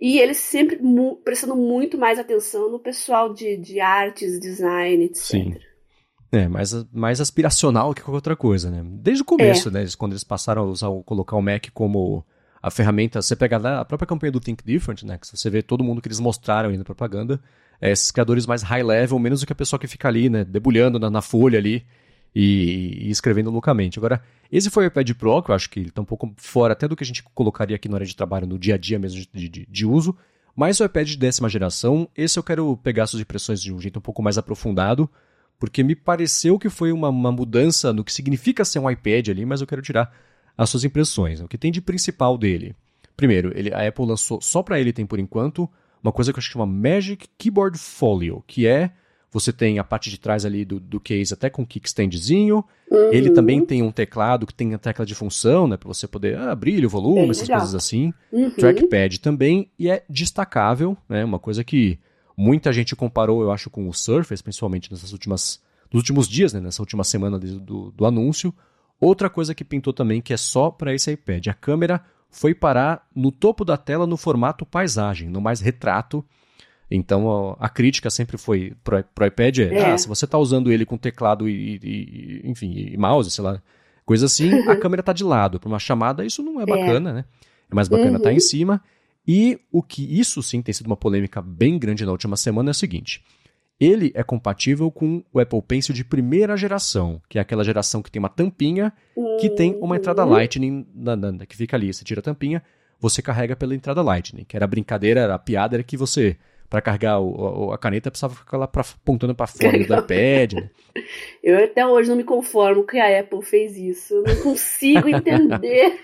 E eles sempre mu prestando muito mais atenção no pessoal de, de artes, design, etc. Sim. É, mais, mais aspiracional que qualquer outra coisa, né? Desde o começo, é. né? Quando eles passaram a usar, colocar o Mac como a ferramenta. Você pega a própria campanha do Think Different, né? Que você vê todo mundo que eles mostraram aí na propaganda. É, esses criadores mais high level, menos do que a pessoa que fica ali, né? Debulhando na, na folha ali e, e, escrevendo loucamente. Agora, esse foi o iPad Pro, que eu acho que ele tá um pouco fora até do que a gente colocaria aqui na hora de trabalho, no dia a dia mesmo de, de, de uso. Mas o iPad de décima geração, esse eu quero pegar suas impressões de um jeito um pouco mais aprofundado porque me pareceu que foi uma, uma mudança no que significa ser um iPad ali, mas eu quero tirar as suas impressões. O que tem de principal dele? Primeiro, ele, a Apple lançou só para ele tem por enquanto uma coisa que eu chamo Magic Keyboard Folio, que é você tem a parte de trás ali do, do case até com kickstandzinho. Uhum. Ele também tem um teclado que tem a tecla de função, né, para você poder ah, abrir o volume, é essas coisas assim. Uhum. Trackpad também e é destacável, né, uma coisa que Muita gente comparou, eu acho, com o Surface, principalmente nessas últimas, nos últimos dias, né, nessa última semana do, do, do anúncio. Outra coisa que pintou também, que é só para esse iPad. A câmera foi parar no topo da tela no formato paisagem, no mais retrato. Então a, a crítica sempre foi pro, pro iPad é, é. Ah, se você está usando ele com teclado e, e, enfim, e mouse, sei lá, coisa assim, a *laughs* câmera está de lado. Para uma chamada, isso não é, é. bacana, é. né? É mais bacana estar uhum. tá em cima. E o que isso sim tem sido uma polêmica bem grande na última semana é o seguinte: ele é compatível com o Apple Pencil de primeira geração, que é aquela geração que tem uma tampinha que tem uma entrada uhum. Lightning na, na, que fica ali. Você tira a tampinha, você carrega pela entrada Lightning, que era a brincadeira, era a piada, era que você para carregar o, a caneta precisava ficar lá pra, apontando para fora do iPad. Né? *laughs* Eu até hoje não me conformo que a Apple fez isso. Eu não consigo entender.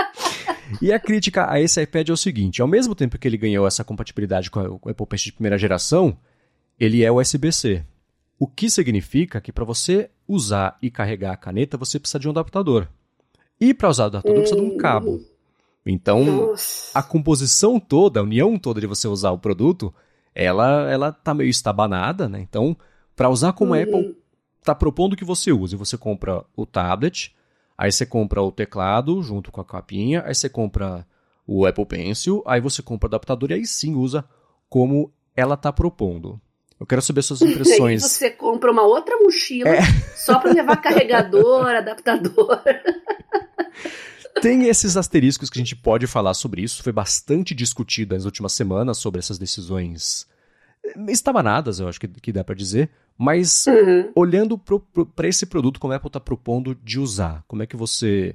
*laughs* e a crítica a esse iPad é o seguinte: ao mesmo tempo que ele ganhou essa compatibilidade com o Apple Pencil de primeira geração, ele é USB-C. O que significa que para você usar e carregar a caneta, você precisa de um adaptador. E para usar o adaptador, hum. precisa de um cabo. Então, Nossa. a composição toda, a união toda de você usar o produto, ela ela tá meio estabanada, né? Então, para usar como uhum. Apple tá propondo que você use, você compra o tablet, aí você compra o teclado junto com a capinha, aí você compra o Apple Pencil, aí você compra o adaptador e aí sim usa como ela tá propondo. Eu quero saber suas *laughs* impressões. Aí você compra uma outra mochila é. só para levar carregador, *laughs* adaptador. *laughs* Tem esses asteriscos que a gente pode falar sobre isso. Foi bastante discutido nas últimas semanas sobre essas decisões estabanadas, eu acho que, que dá para dizer. Mas uhum. olhando para esse produto, como a Apple está propondo de usar, como é que você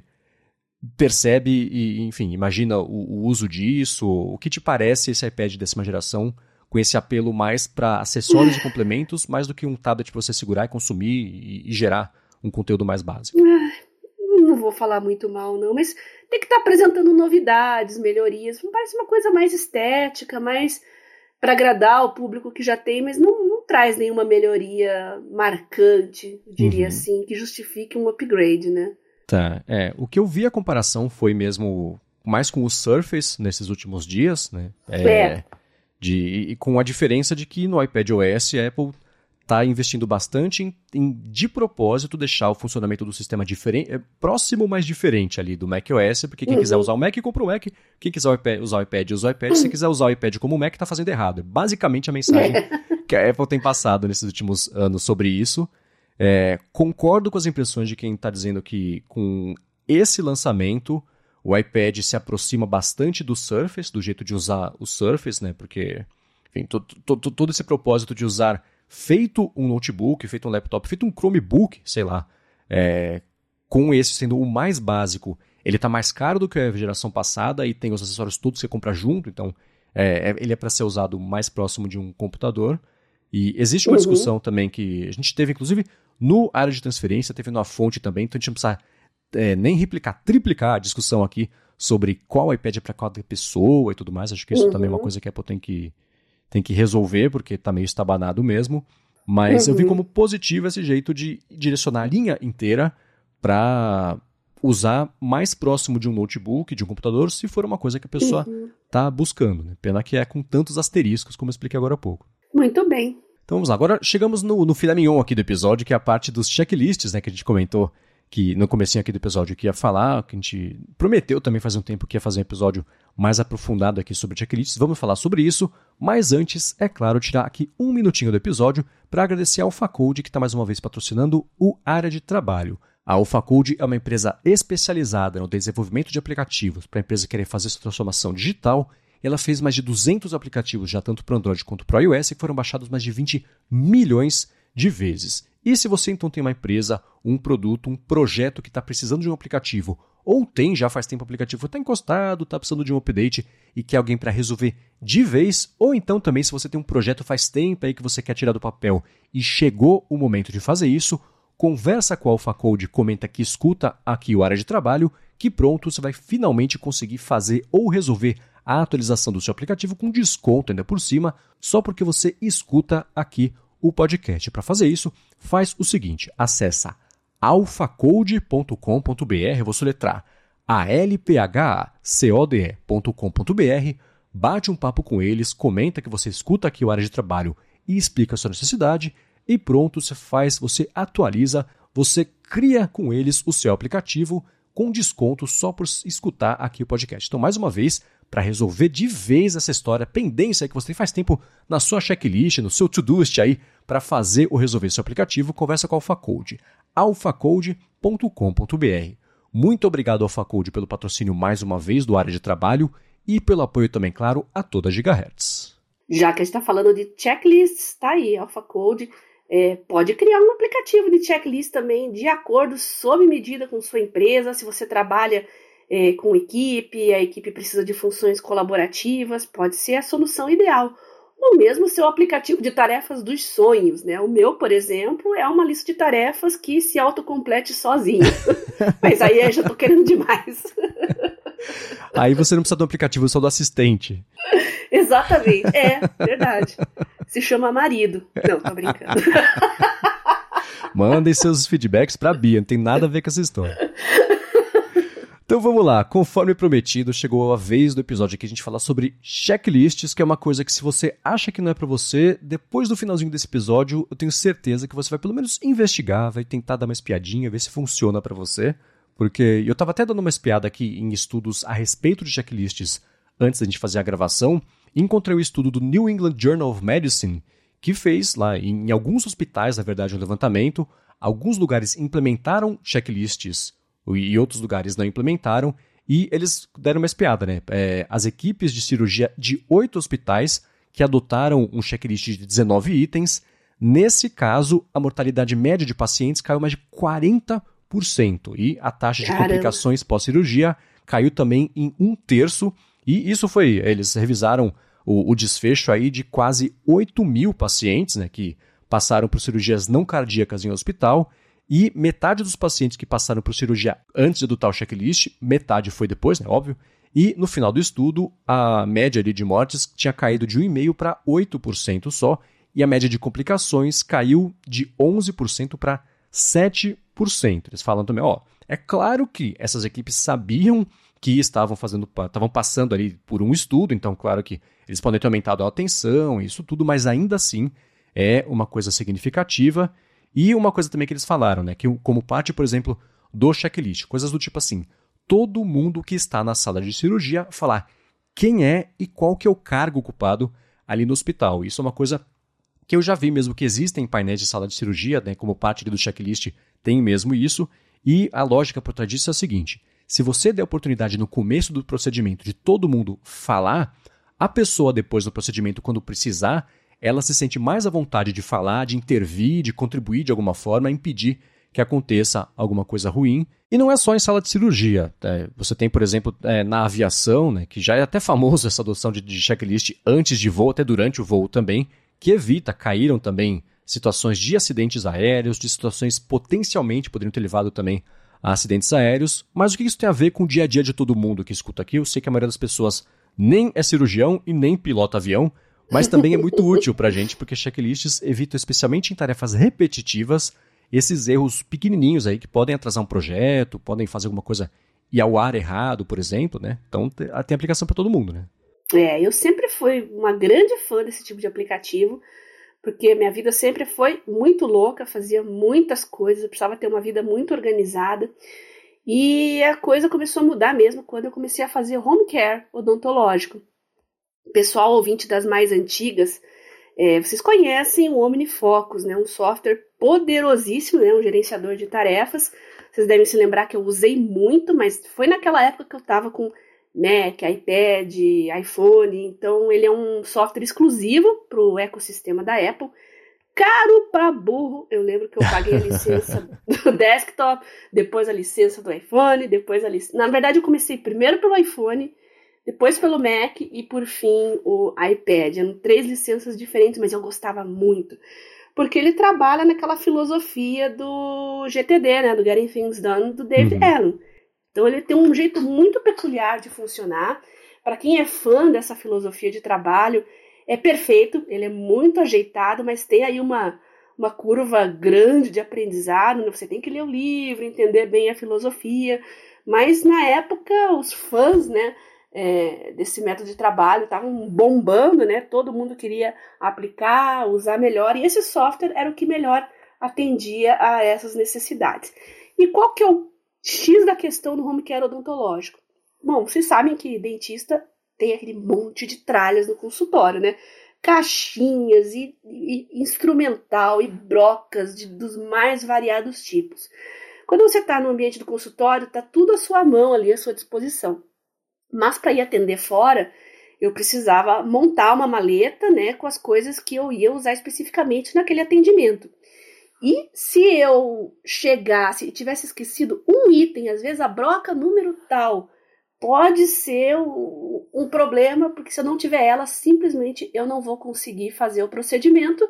percebe e, enfim, imagina o, o, uso disso? O que te parece esse iPad décima geração com esse apelo mais para acessórios e *laughs* complementos, mais do que um tablet para você segurar e consumir e, e gerar um conteúdo mais básico? Vou falar muito mal, não, mas tem que estar tá apresentando novidades, melhorias. Parece uma coisa mais estética, mais para agradar o público que já tem, mas não, não traz nenhuma melhoria marcante, diria uhum. assim, que justifique um upgrade, né? Tá, é. O que eu vi a comparação foi mesmo mais com o Surface nesses últimos dias, né? É. é. De, e com a diferença de que no iPad OS a Apple está investindo bastante em, em, de propósito, deixar o funcionamento do sistema diferente, é, próximo, mas diferente ali do macOS, porque quem uhum. quiser usar o Mac, compra o Mac. Quem quiser usar o iPad, usa o iPad. Se quiser usar o iPad como o Mac, está fazendo errado. É basicamente a mensagem *laughs* que a Apple tem passado nesses últimos anos sobre isso. É, concordo com as impressões de quem está dizendo que com esse lançamento o iPad se aproxima bastante do Surface, do jeito de usar o Surface, né? Porque, enfim, todo esse propósito de usar feito um notebook, feito um laptop, feito um Chromebook, sei lá, é, com esse sendo o mais básico, ele está mais caro do que a geração passada e tem os acessórios todos que você compra junto, então é, é ele é para ser usado mais próximo de um computador. E existe uma uhum. discussão também que a gente teve, inclusive, no área de transferência, teve numa fonte também, então a gente não precisa é, nem replicar, triplicar a discussão aqui sobre qual iPad é para cada pessoa e tudo mais. Acho que isso uhum. também é uma coisa que a Apple tem que, tem que resolver, porque está meio estabanado mesmo. Mas uhum. eu vi uhum. como positivo esse jeito de direcionar a linha inteira para usar mais próximo de um notebook, de um computador, se for uma coisa que a pessoa está uhum. buscando. Né? Pena que é com tantos asteriscos, como eu expliquei agora há pouco. Muito bem. Então vamos lá. Agora chegamos no, no filé mignon aqui do episódio, que é a parte dos checklists, né, que a gente comentou que no comecinho aqui do episódio que ia falar, que a gente prometeu também faz um tempo que ia fazer um episódio mais aprofundado aqui sobre checklists. Vamos falar sobre isso, mas antes, é claro, tirar aqui um minutinho do episódio para agradecer ao Facode que está mais uma vez patrocinando o Área de Trabalho. A AlphaCode é uma empresa especializada no desenvolvimento de aplicativos para a empresa querer fazer essa transformação digital. Ela fez mais de 200 aplicativos já tanto para Android quanto para iOS que foram baixados mais de 20 milhões de vezes. E se você então tem uma empresa, um produto, um projeto que está precisando de um aplicativo, ou tem já faz tempo o aplicativo está encostado, está precisando de um update e quer alguém para resolver de vez, ou então também se você tem um projeto faz tempo aí que você quer tirar do papel e chegou o momento de fazer isso, conversa com a AlphaCode, comenta que escuta aqui o área de trabalho, que pronto você vai finalmente conseguir fazer ou resolver a atualização do seu aplicativo com desconto ainda por cima, só porque você escuta aqui o podcast. Para fazer isso, faz o seguinte: acessa alphacode.com.br, vou soletrar alphacode.com.br, bate um papo com eles, comenta que você escuta aqui o área de trabalho e explica a sua necessidade e pronto, você faz, você atualiza, você cria com eles o seu aplicativo com desconto só por escutar aqui o podcast. Então, mais uma vez, para resolver de vez essa história, pendência que você tem faz tempo na sua checklist, no seu to-doist aí, para fazer ou resolver seu aplicativo, conversa com a AlphaCode. alphacode.com.br. Muito obrigado, AlphaCode, pelo patrocínio mais uma vez do área de trabalho e pelo apoio também, claro, a toda a Gigahertz. Já que a gente está falando de checklists, tá aí, AlphaCode é, pode criar um aplicativo de checklist também, de acordo, sob medida com sua empresa. Se você trabalha é, com equipe, a equipe precisa de funções colaborativas, pode ser a solução ideal. Ou mesmo seu aplicativo de tarefas dos sonhos, né? O meu, por exemplo, é uma lista de tarefas que se autocomplete sozinho. *laughs* Mas aí eu já tô querendo demais. Aí você não precisa do aplicativo, só do assistente. *laughs* *laughs* Exatamente, é, verdade. Se chama marido. Não, tô brincando. *laughs* Mandem seus feedbacks pra Bia, não tem nada a ver com essa história. Então vamos lá, conforme prometido, chegou a vez do episódio aqui a gente falar sobre checklists, que é uma coisa que se você acha que não é para você, depois do finalzinho desse episódio, eu tenho certeza que você vai pelo menos investigar, vai tentar dar uma espiadinha, ver se funciona para você. Porque eu estava até dando uma espiada aqui em estudos a respeito de checklists antes da gente fazer a gravação, encontrei o um estudo do New England Journal of Medicine, que fez lá em alguns hospitais, na verdade, um levantamento, alguns lugares implementaram checklists e outros lugares não implementaram, e eles deram uma espiada, né? É, as equipes de cirurgia de oito hospitais que adotaram um checklist de 19 itens, nesse caso, a mortalidade média de pacientes caiu mais de 40% e a taxa de Caramba. complicações pós-cirurgia caiu também em um terço. E isso foi, eles revisaram o, o desfecho aí de quase 8 mil pacientes né, que passaram por cirurgias não cardíacas em hospital. E metade dos pacientes que passaram por cirurgia antes de adotar o checklist, metade foi depois, né, óbvio. E no final do estudo, a média de mortes tinha caído de 1,5% para 8% só, e a média de complicações caiu de 11% para 7%. Eles falam também, ó, é claro que essas equipes sabiam que estavam fazendo, estavam passando ali por um estudo, então claro que eles podem ter aumentado a atenção, isso tudo, mas ainda assim é uma coisa significativa. E uma coisa também que eles falaram, né, que como parte, por exemplo, do checklist, coisas do tipo assim, todo mundo que está na sala de cirurgia falar quem é e qual que é o cargo ocupado ali no hospital. Isso é uma coisa que eu já vi mesmo que existem painéis de sala de cirurgia, né, como parte do checklist tem mesmo isso, e a lógica por trás disso é a seguinte: se você der oportunidade no começo do procedimento de todo mundo falar, a pessoa depois do procedimento, quando precisar, ela se sente mais à vontade de falar, de intervir, de contribuir de alguma forma a impedir que aconteça alguma coisa ruim. E não é só em sala de cirurgia. É, você tem, por exemplo, é, na aviação, né, que já é até famoso *laughs* essa adoção de, de checklist antes de voo, até durante o voo também, que evita, caíram também situações de acidentes aéreos, de situações potencialmente poderiam ter levado também a acidentes aéreos. Mas o que isso tem a ver com o dia a dia de todo mundo que escuta aqui? Eu sei que a maioria das pessoas nem é cirurgião e nem pilota avião, mas também é muito útil para a gente, porque checklists evitam, especialmente em tarefas repetitivas, esses erros pequenininhos aí que podem atrasar um projeto, podem fazer alguma coisa e ao ar errado, por exemplo, né? Então tem aplicação para todo mundo, né? É, eu sempre fui uma grande fã desse tipo de aplicativo, porque minha vida sempre foi muito louca, fazia muitas coisas, eu precisava ter uma vida muito organizada. E a coisa começou a mudar mesmo quando eu comecei a fazer home care odontológico. Pessoal ouvinte das mais antigas, é, vocês conhecem o OmniFocus, né, um software poderosíssimo, né, um gerenciador de tarefas. Vocês devem se lembrar que eu usei muito, mas foi naquela época que eu estava com Mac, iPad, iPhone, então ele é um software exclusivo para o ecossistema da Apple. Caro para burro, eu lembro que eu paguei a *laughs* licença do desktop, depois a licença do iPhone, depois a licença. Na verdade, eu comecei primeiro pelo iPhone, depois pelo Mac e por fim o iPad. Eram três licenças diferentes, mas eu gostava muito. Porque ele trabalha naquela filosofia do GTD, né? Do Getting Things Done, do David uhum. Allen. Então ele tem um jeito muito peculiar de funcionar. Para quem é fã dessa filosofia de trabalho, é perfeito, ele é muito ajeitado, mas tem aí uma, uma curva grande de aprendizado. Né? Você tem que ler o livro, entender bem a filosofia. Mas na época, os fãs né, é, desse método de trabalho estavam bombando, né? todo mundo queria aplicar, usar melhor, e esse software era o que melhor atendia a essas necessidades. E qual que é o X da questão do home care odontológico. Bom, vocês sabem que dentista tem aquele monte de tralhas no consultório, né? Caixinhas e, e instrumental e brocas de, dos mais variados tipos. Quando você está no ambiente do consultório, está tudo à sua mão ali, à sua disposição. Mas para ir atender fora, eu precisava montar uma maleta, né, com as coisas que eu ia usar especificamente naquele atendimento. E se eu chegasse e tivesse esquecido um item, às vezes a broca número tal, pode ser um, problema, porque se eu não tiver ela, simplesmente eu não vou conseguir fazer o procedimento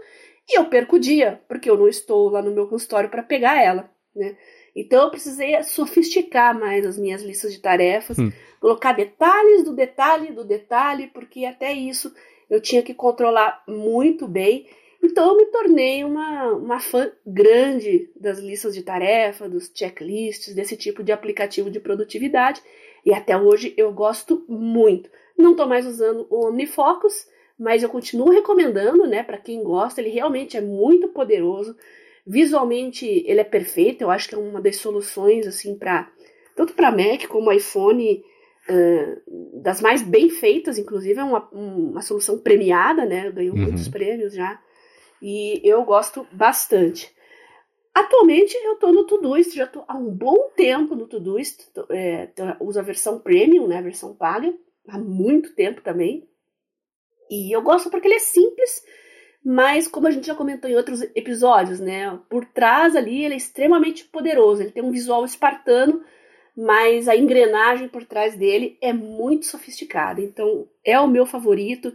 e eu perco o dia, porque eu não estou lá no meu consultório para pegar ela, né? Então eu precisei sofisticar mais as minhas listas de tarefas, hum. colocar detalhes do detalhe do detalhe, porque até isso eu tinha que controlar muito bem então eu me tornei uma, uma fã grande das listas de tarefa, dos checklists, desse tipo de aplicativo de produtividade. E até hoje eu gosto muito. Não estou mais usando o OmniFocus, mas eu continuo recomendando, né, para quem gosta. Ele realmente é muito poderoso. Visualmente ele é perfeito. Eu acho que é uma das soluções assim para tanto para Mac como iPhone uh, das mais bem feitas. Inclusive é uma, uma solução premiada, né? Ganhou uhum. muitos prêmios já e eu gosto bastante. Atualmente eu estou no Todoist, já estou há um bom tempo no Todoist, é, uso a versão premium, né, a versão paga, há muito tempo também. E eu gosto porque ele é simples, mas como a gente já comentou em outros episódios, né, por trás ali ele é extremamente poderoso, ele tem um visual espartano, mas a engrenagem por trás dele é muito sofisticada. Então é o meu favorito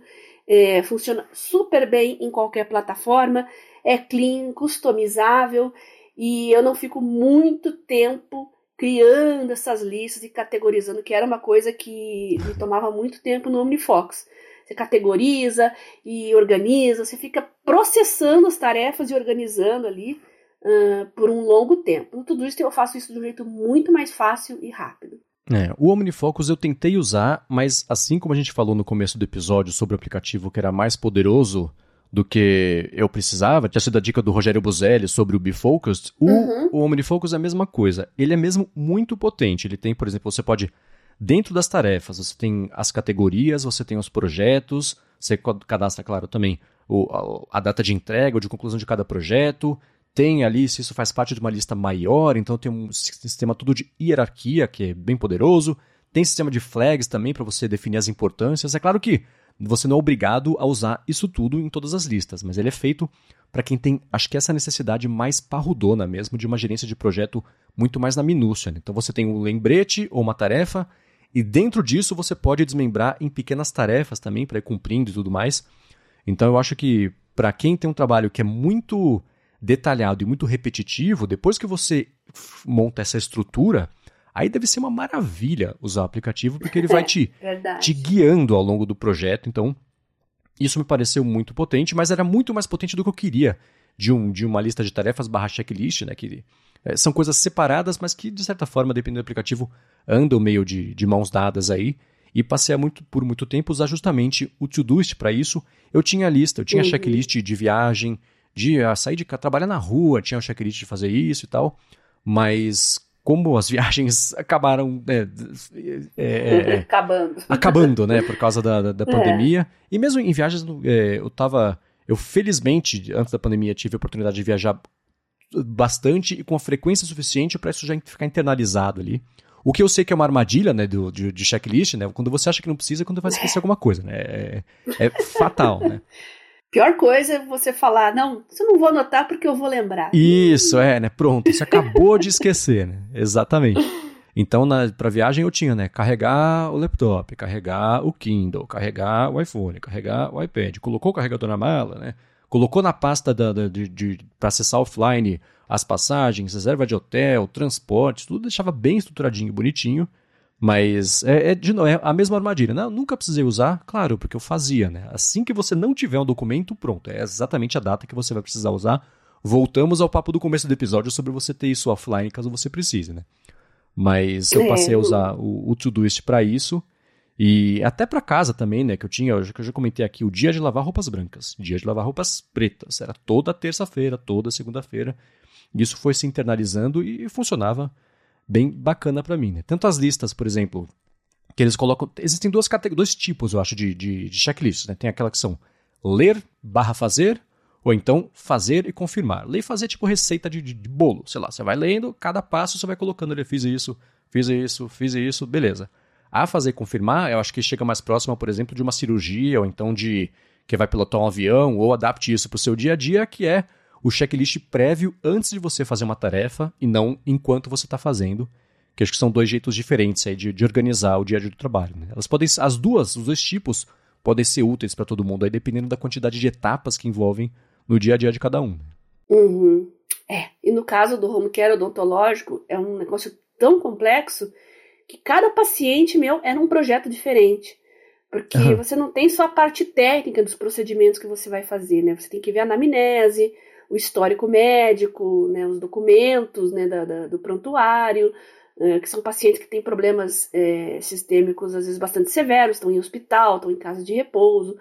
é, funciona super bem em qualquer plataforma, é clean, customizável e eu não fico muito tempo criando essas listas e categorizando, que era uma coisa que me tomava muito tempo no OmniFox. Você categoriza e organiza, você fica processando as tarefas e organizando ali uh, por um longo tempo. Tudo isso eu faço isso de um jeito muito mais fácil e rápido. É, o OmniFocus eu tentei usar, mas assim como a gente falou no começo do episódio sobre o aplicativo que era mais poderoso do que eu precisava, tinha sido a dica do Rogério Buzelli sobre o BeFocused, o, uhum. o OmniFocus é a mesma coisa. Ele é mesmo muito potente. Ele tem, por exemplo, você pode, dentro das tarefas, você tem as categorias, você tem os projetos, você cadastra, claro, também o, a, a data de entrega ou de conclusão de cada projeto, tem ali, se isso faz parte de uma lista maior, então tem um sistema todo de hierarquia que é bem poderoso. Tem sistema de flags também para você definir as importâncias. É claro que você não é obrigado a usar isso tudo em todas as listas, mas ele é feito para quem tem, acho que essa necessidade mais parrudona mesmo, de uma gerência de projeto muito mais na minúcia. Né? Então você tem um lembrete ou uma tarefa, e dentro disso você pode desmembrar em pequenas tarefas também para ir cumprindo e tudo mais. Então eu acho que para quem tem um trabalho que é muito detalhado e muito repetitivo, depois que você monta essa estrutura, aí deve ser uma maravilha usar o aplicativo, porque ele vai *laughs* te, te guiando ao longo do projeto. Então, isso me pareceu muito potente, mas era muito mais potente do que eu queria de, um, de uma lista de tarefas barra checklist, né? Que é, são coisas separadas, mas que, de certa forma, dependendo do aplicativo, andam meio de, de mãos dadas aí. E passei muito, por muito tempo usar justamente o Todoist para isso. Eu tinha a lista, eu tinha uhum. checklist de viagem, de uh, sair de trabalhar na rua, tinha o checklist de fazer isso e tal. Mas como as *laughs* viagens acabaram é, é, é, acabando. acabando, né, por causa da, da, da pandemia. E mesmo em viagens, é, eu tava, eu felizmente antes da pandemia tive a oportunidade de viajar bastante e com a frequência suficiente para isso já ficar internalizado ali. O que eu sei que é uma armadilha, né, do, de, de checklist, né, quando você acha que não precisa, é quando vai esquecer *laughs* alguma coisa, né, é, é fatal, né. Pior coisa é você falar, não, você não vou anotar porque eu vou lembrar. Isso, é, né? Pronto, você acabou de esquecer, né? Exatamente. Então, para viagem eu tinha, né? Carregar o laptop, carregar o Kindle, carregar o iPhone, carregar o iPad. Colocou o carregador na mala, né? Colocou na pasta da, da de, de para acessar offline as passagens, reserva de hotel, transporte, tudo deixava bem estruturadinho, bonitinho. Mas é, é, de novo, é a mesma armadilha. Não, nunca precisei usar, claro, porque eu fazia, né? Assim que você não tiver um documento, pronto. É exatamente a data que você vai precisar usar. Voltamos ao papo do começo do episódio sobre você ter isso offline caso você precise, né? Mas eu passei a usar o, o Todoist para isso. E até para casa também, né? Que eu tinha, já, eu já comentei aqui, o dia de lavar roupas brancas, dia de lavar roupas pretas. Era toda terça-feira, toda segunda-feira. Isso foi se internalizando e funcionava bem bacana para mim. Né? Tanto as listas, por exemplo, que eles colocam. Existem duas dois tipos, eu acho, de, de, de checklists. Né? Tem aquela que são ler barra fazer, ou então fazer e confirmar. Ler e fazer tipo receita de, de, de, bolo. Sei lá, você vai lendo, cada passo você vai colocando ali, fiz isso, fiz isso, fiz isso, beleza. A fazer e confirmar, eu acho que chega mais próximo, por exemplo, de uma cirurgia, ou então de que vai pilotar um avião, ou adapte isso para o seu dia a dia, que é o checklist prévio antes de você fazer uma tarefa e não enquanto você está fazendo. Que acho que são dois jeitos diferentes aí de, de organizar o dia a dia do trabalho. Né? Elas podem, as duas, os dois tipos, podem ser úteis para todo mundo, aí dependendo da quantidade de etapas que envolvem no dia a dia de cada um. Uhum. É, e no caso do home care odontológico, é um negócio tão complexo que cada paciente meu era um projeto diferente. Porque uhum. você não tem só a parte técnica dos procedimentos que você vai fazer, né? Você tem que ver a anamnese, o histórico médico, né, os documentos né, da, da, do prontuário, é, que são pacientes que têm problemas é, sistêmicos às vezes bastante severos, estão em hospital, estão em casa de repouso.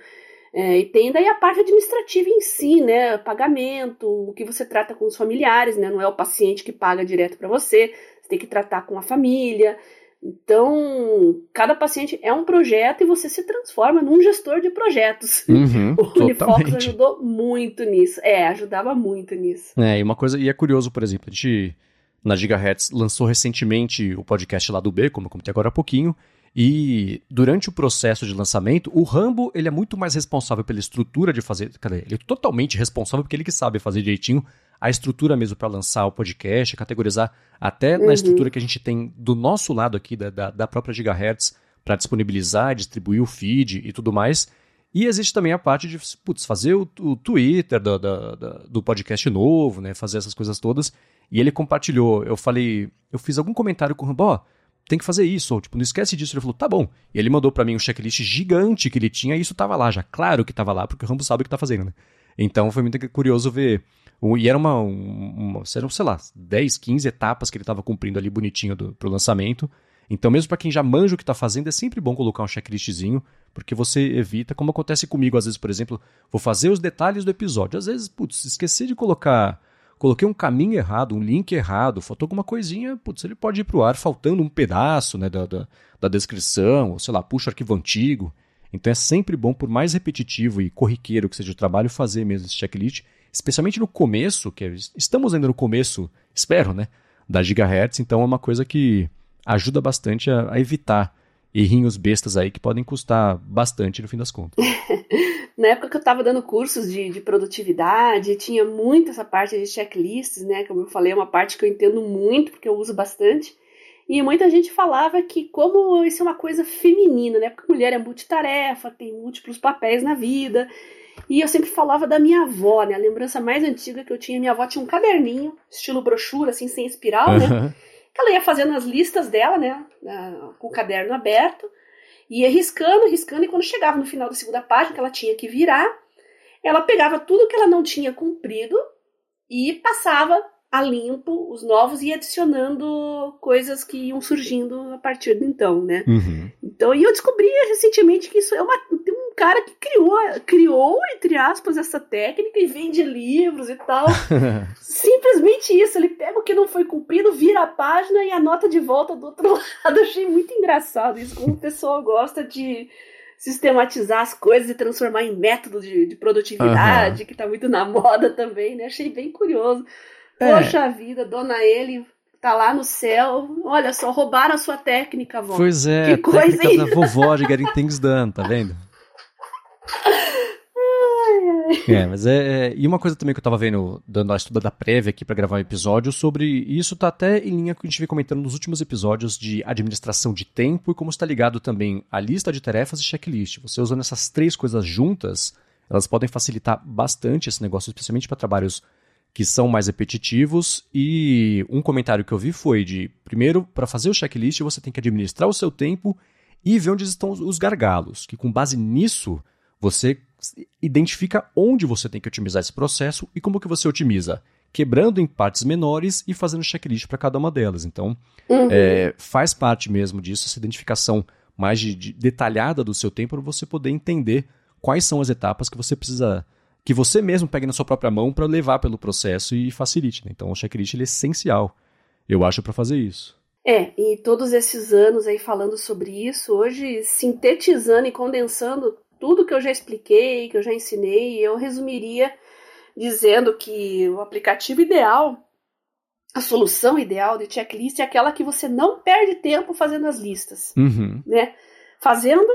É, e tem daí a parte administrativa em si, né? Pagamento, o que você trata com os familiares, né? Não é o paciente que paga direto para você, você tem que tratar com a família. Então, cada paciente é um projeto e você se transforma num gestor de projetos. Uhum, *laughs* o Unifox ajudou muito nisso. É, ajudava muito nisso. É, e uma coisa, e é curioso, por exemplo, a gente na Gigahertz lançou recentemente o podcast lá do B, como eu comentei agora há pouquinho, e durante o processo de lançamento, o Rambo ele é muito mais responsável pela estrutura de fazer. Cadê? Ele é totalmente responsável porque ele que sabe fazer direitinho a estrutura mesmo para lançar o podcast, categorizar até uhum. na estrutura que a gente tem do nosso lado aqui, da, da, da própria Gigahertz, para disponibilizar, distribuir o feed e tudo mais. E existe também a parte de putz, fazer o, o Twitter do, do, do, podcast novo, né? Fazer essas coisas todas. E ele compartilhou. Eu falei, eu fiz algum comentário com o Rambo, tem que fazer isso, ou tipo, não esquece disso. Ele falou, tá bom. E ele mandou para mim um checklist gigante que ele tinha, e isso tava lá já. Claro que tava lá, porque o Rambo sabe o que tá fazendo, né? Então foi muito curioso ver e era uma, uma eram, sei lá, 10, 15 etapas que ele estava cumprindo ali bonitinho do, pro lançamento. Então, mesmo para quem já manja o que está fazendo, é sempre bom colocar um checklistzinho, porque você evita, como acontece comigo, às vezes, por exemplo, vou fazer os detalhes do episódio. Às vezes, putz, esqueci de colocar. Coloquei um caminho errado, um link errado, faltou alguma coisinha, putz, ele pode ir pro ar faltando um pedaço né, da, da, da descrição, ou sei lá, puxa arquivo antigo. Então é sempre bom, por mais repetitivo e corriqueiro que seja o trabalho, fazer mesmo esse checklist especialmente no começo, que é, estamos ainda no começo, espero, né, da gigahertz, então é uma coisa que ajuda bastante a, a evitar errinhos bestas aí que podem custar bastante no fim das contas. *laughs* Na época que eu estava dando cursos de, de, produtividade, tinha muito essa parte de checklists, né? Como eu falei, é uma parte que eu entendo muito, porque eu uso bastante. E muita gente falava que como isso é uma coisa feminina, né? Porque mulher é multitarefa, tem múltiplos papéis na vida. E eu sempre falava da minha avó, né? A lembrança mais antiga que eu tinha, minha avó tinha um caderninho, estilo brochura, assim, sem espiral, uhum. né? Ela ia fazendo as listas dela, né? Com o caderno aberto, ia riscando, riscando, e quando chegava no final da segunda página, que ela tinha que virar, ela pegava tudo que ela não tinha cumprido e passava a limpo os novos e adicionando coisas que iam surgindo a partir de então, né? Uhum. Então, e eu descobri recentemente que isso é uma um cara que criou, criou entre aspas essa técnica e vende livros e tal. *laughs* Simplesmente isso, ele pega o que não foi cumprido, vira a página e anota de volta do outro *laughs* lado. Eu achei muito engraçado isso, como o pessoal gosta de sistematizar as coisas e transformar em método de, de produtividade, uhum. que tá muito na moda também, né? Achei bem curioso. É. Poxa vida, dona ele tá lá no céu. Olha só, roubaram a sua técnica, vó. Pois é, que coisa da vovó de Getting Things Done, tá vendo? É, mas é, é, E uma coisa também que eu tava vendo, dando a estudada prévia aqui para gravar um episódio, sobre. isso tá até em linha com o que a gente vem comentando nos últimos episódios de administração de tempo e como está ligado também a lista de tarefas e checklist. Você usando essas três coisas juntas, elas podem facilitar bastante esse negócio, especialmente para trabalhos que são mais repetitivos. E um comentário que eu vi foi de: primeiro, para fazer o checklist, você tem que administrar o seu tempo e ver onde estão os gargalos, que com base nisso você identifica onde você tem que otimizar esse processo e como que você otimiza, quebrando em partes menores e fazendo checklist para cada uma delas. Então, uhum. é, faz parte mesmo disso, essa identificação mais de, de detalhada do seu tempo para você poder entender quais são as etapas que você precisa que você mesmo pegue na sua própria mão para levar pelo processo e facilite. Né? Então o checklist é essencial, eu acho, para fazer isso. É, e todos esses anos aí falando sobre isso, hoje sintetizando e condensando tudo que eu já expliquei, que eu já ensinei, eu resumiria dizendo que o aplicativo ideal, a solução ideal de checklist é aquela que você não perde tempo fazendo as listas, uhum. né? Fazendo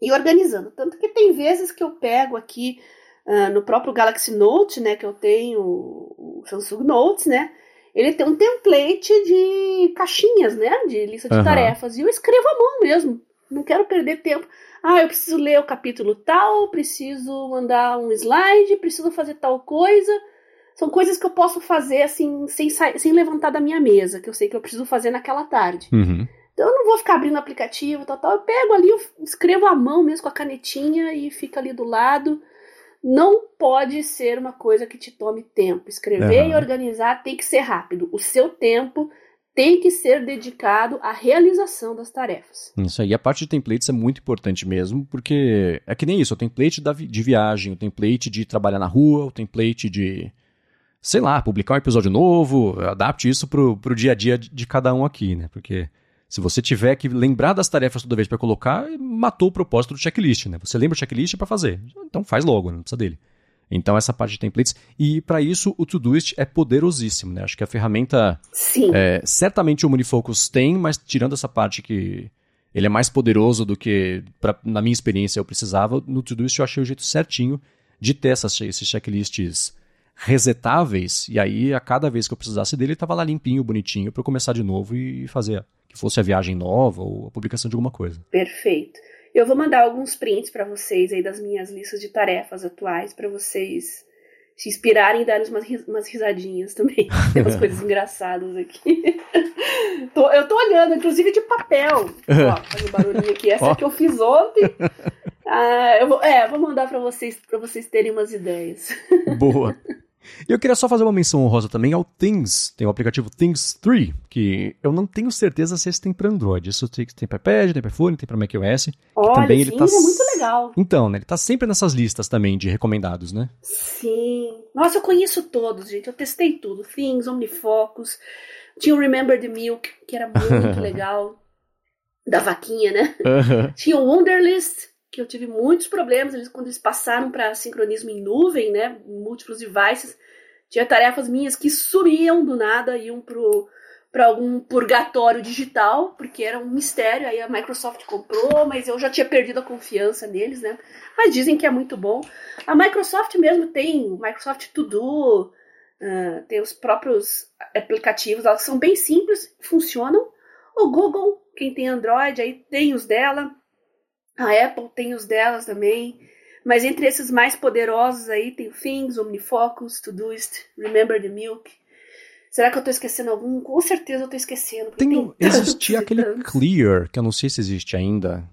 e organizando. Tanto que tem vezes que eu pego aqui uh, no próprio Galaxy Note, né, que eu tenho, o Samsung Notes, né, ele tem um template de caixinhas, né, de lista de uhum. tarefas, e eu escrevo à mão mesmo, não quero perder tempo. Ah, eu preciso ler o capítulo tal, preciso mandar um slide, preciso fazer tal coisa. São coisas que eu posso fazer assim, sem, sem levantar da minha mesa, que eu sei que eu preciso fazer naquela tarde. Uhum. Então eu não vou ficar abrindo aplicativo, tal, tal. Eu pego ali, eu escrevo à mão mesmo com a canetinha e fica ali do lado não pode ser uma coisa que te tome tempo. Escrever uhum. e organizar tem que ser rápido. O seu tempo tem que ser dedicado à realização das tarefas. Isso aí. A parte de templates é muito importante mesmo, porque é que nem isso. O template de viagem, o template de trabalhar na rua, o template de, sei lá, publicar um episódio novo. Adapte isso pro, pro dia a dia de cada um aqui, né? Porque se você tiver que lembrar das tarefas toda vez para colocar, matou o propósito do checklist, né? Você lembra o checklist para fazer. Então faz logo, não precisa dele. Então essa parte de templates e para isso o Todoist é poderosíssimo, né? Acho que a ferramenta Sim. É, certamente o Unifocus tem, mas tirando essa parte que ele é mais poderoso do que pra, na minha experiência eu precisava, no Todoist eu achei o jeito certinho de ter essas, esses checklists resetáveis e aí a cada vez que eu precisasse dele estava lá limpinho, bonitinho para eu começar de novo e fazer que fosse a viagem nova ou a publicação de alguma coisa. Perfeito. Eu vou mandar alguns prints para vocês aí das minhas listas de tarefas atuais para vocês se inspirarem e darem umas, umas risadinhas também. *laughs* Tem umas coisas engraçadas aqui. *laughs* tô, eu tô olhando, inclusive de papel. *laughs* Ó, fazendo barulhinho aqui. Essa que eu fiz ontem. Ah, eu vou, é, vou mandar para vocês para vocês terem umas ideias. Boa. E eu queria só fazer uma menção honrosa também ao Things. Tem o aplicativo Things 3, que eu não tenho certeza se esse tem para Android. Isso tem, tem para iPad, tem para iPhone, tem para macOS. Olha, também sim, ele tá... é muito legal. Então, né, ele tá sempre nessas listas também de recomendados, né? Sim. Nossa, eu conheço todos, gente. Eu testei tudo. Things, OmniFocus. Tinha o Remember the Milk, que era muito *laughs* legal. Da vaquinha, né? Tinha o Wunderlist, que eu tive muitos problemas eles, quando eles passaram para sincronismo em nuvem, né, múltiplos devices, tinha tarefas minhas que sumiam do nada, iam para algum purgatório digital, porque era um mistério, aí a Microsoft comprou, mas eu já tinha perdido a confiança neles, né? Mas dizem que é muito bom. A Microsoft mesmo tem o Microsoft To Do, uh, tem os próprios aplicativos, elas são bem simples, funcionam. O Google, quem tem Android, aí tem os dela. A Apple tem os delas também. Mas entre esses mais poderosos aí tem Things, Omnifocus, Todoist, Remember the Milk. Será que eu tô esquecendo algum? Com certeza eu tô esquecendo. Tem, tem existia aquele Clear, que eu não sei se existe ainda,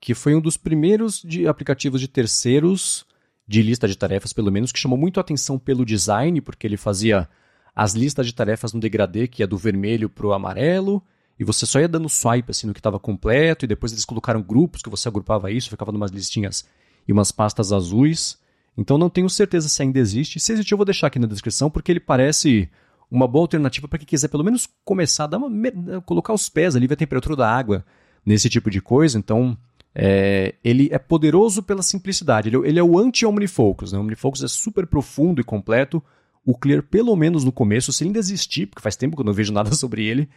que foi um dos primeiros de aplicativos de terceiros de lista de tarefas, pelo menos, que chamou muito a atenção pelo design, porque ele fazia as listas de tarefas no degradê, que ia do vermelho pro amarelo, e você só ia dando swipe assim no que estava completo, e depois eles colocaram grupos que você agrupava isso, ficava numas listinhas e umas pastas azuis. Então não tenho certeza se ainda existe. Se existe, eu vou deixar aqui na descrição, porque ele parece uma boa alternativa para quem quiser pelo menos começar a dar uma, colocar os pés ali, ver a temperatura da água nesse tipo de coisa. Então, é, ele é poderoso pela simplicidade. Ele, ele é o anti-OmniFocus. Né? O OmniFocus é super profundo e completo. O Clear, pelo menos no começo, se ainda existir, porque faz tempo que eu não vejo nada *laughs* sobre ele,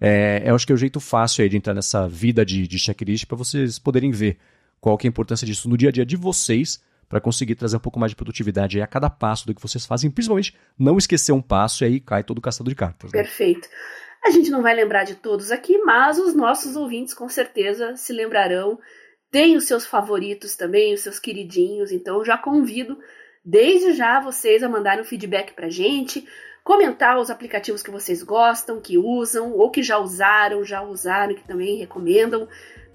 é, eu acho que é o jeito fácil aí de entrar nessa vida de, de checklist para vocês poderem ver qual que é a importância disso no dia a dia de vocês para conseguir trazer um pouco mais de produtividade a cada passo do que vocês fazem, principalmente não esquecer um passo e aí cai todo o castelo de cartas. Né? Perfeito. A gente não vai lembrar de todos aqui, mas os nossos ouvintes com certeza se lembrarão. Tem os seus favoritos também, os seus queridinhos, então já convido desde já vocês a mandarem um feedback pra gente, comentar os aplicativos que vocês gostam, que usam, ou que já usaram, já usaram, que também recomendam.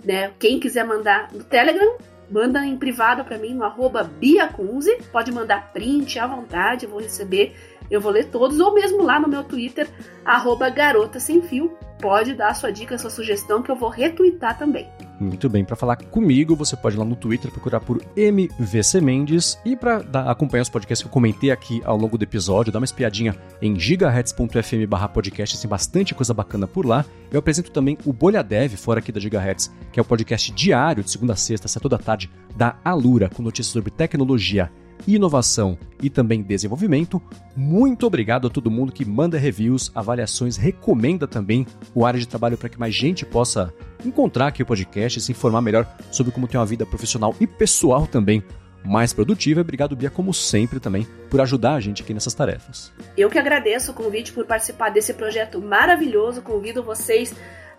Né? Quem quiser mandar no Telegram, manda em privado para mim no arroba biacunze, pode mandar print à vontade, eu vou receber, eu vou ler todos, ou mesmo lá no meu Twitter, arroba garota sem fio, pode dar sua dica, sua sugestão que eu vou retweetar também. Muito bem, para falar comigo, você pode ir lá no Twitter procurar por MVC Mendes e para acompanhar os podcasts que eu comentei aqui ao longo do episódio, dá uma espiadinha em gigahertz.fm/podcast, tem bastante coisa bacana por lá. Eu apresento também o Bolha Dev fora aqui da Gigahertz, que é o podcast diário de segunda a sexta, essa toda tarde da Alura, com notícias sobre tecnologia inovação e também desenvolvimento. Muito obrigado a todo mundo que manda reviews, avaliações, recomenda também o área de trabalho para que mais gente possa encontrar aqui o podcast e se informar melhor sobre como ter uma vida profissional e pessoal também mais produtiva. Obrigado, Bia, como sempre também, por ajudar a gente aqui nessas tarefas. Eu que agradeço o convite por participar desse projeto maravilhoso. Convido vocês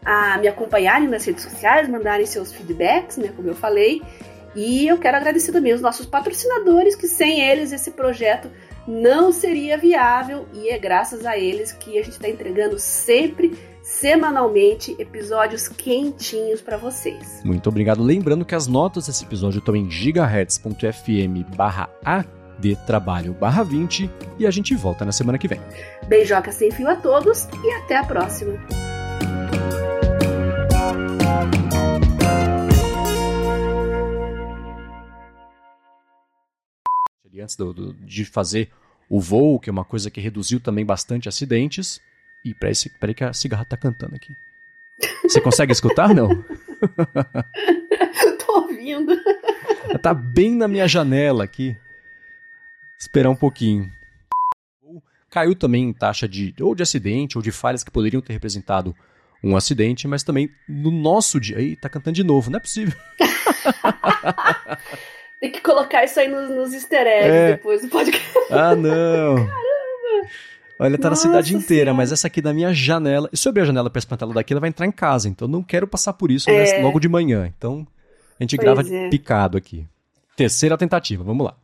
a me acompanharem nas redes sociais, mandarem seus feedbacks, né, como eu falei. E eu quero agradecer também os nossos patrocinadores, que sem eles esse projeto não seria viável e é graças a eles que a gente está entregando sempre, semanalmente, episódios quentinhos para vocês. Muito obrigado. Lembrando que as notas desse episódio estão em gigahertz.fm barra de trabalho barra 20 e a gente volta na semana que vem. Beijoca sem fio a todos e até a próxima. antes do, do, de fazer o voo, que é uma coisa que reduziu também bastante acidentes. E peraí, peraí que a cigarra tá cantando aqui. Você consegue escutar, não? *laughs* Tô ouvindo. Ela tá bem na minha janela aqui. Esperar um pouquinho. Caiu também em taxa de ou de acidente ou de falhas que poderiam ter representado um acidente, mas também no nosso dia. Aí tá cantando de novo, não é possível. *laughs* Tem que colocar isso aí nos, nos easter eggs é. depois do podcast. Ah, não. Caramba. Olha, tá Nossa na cidade inteira, mas essa aqui da minha janela. E se eu abrir a janela pra espantar ela daqui, ela vai entrar em casa. Então não quero passar por isso é. logo de manhã. Então a gente pois grava é. picado aqui. Terceira tentativa, vamos lá.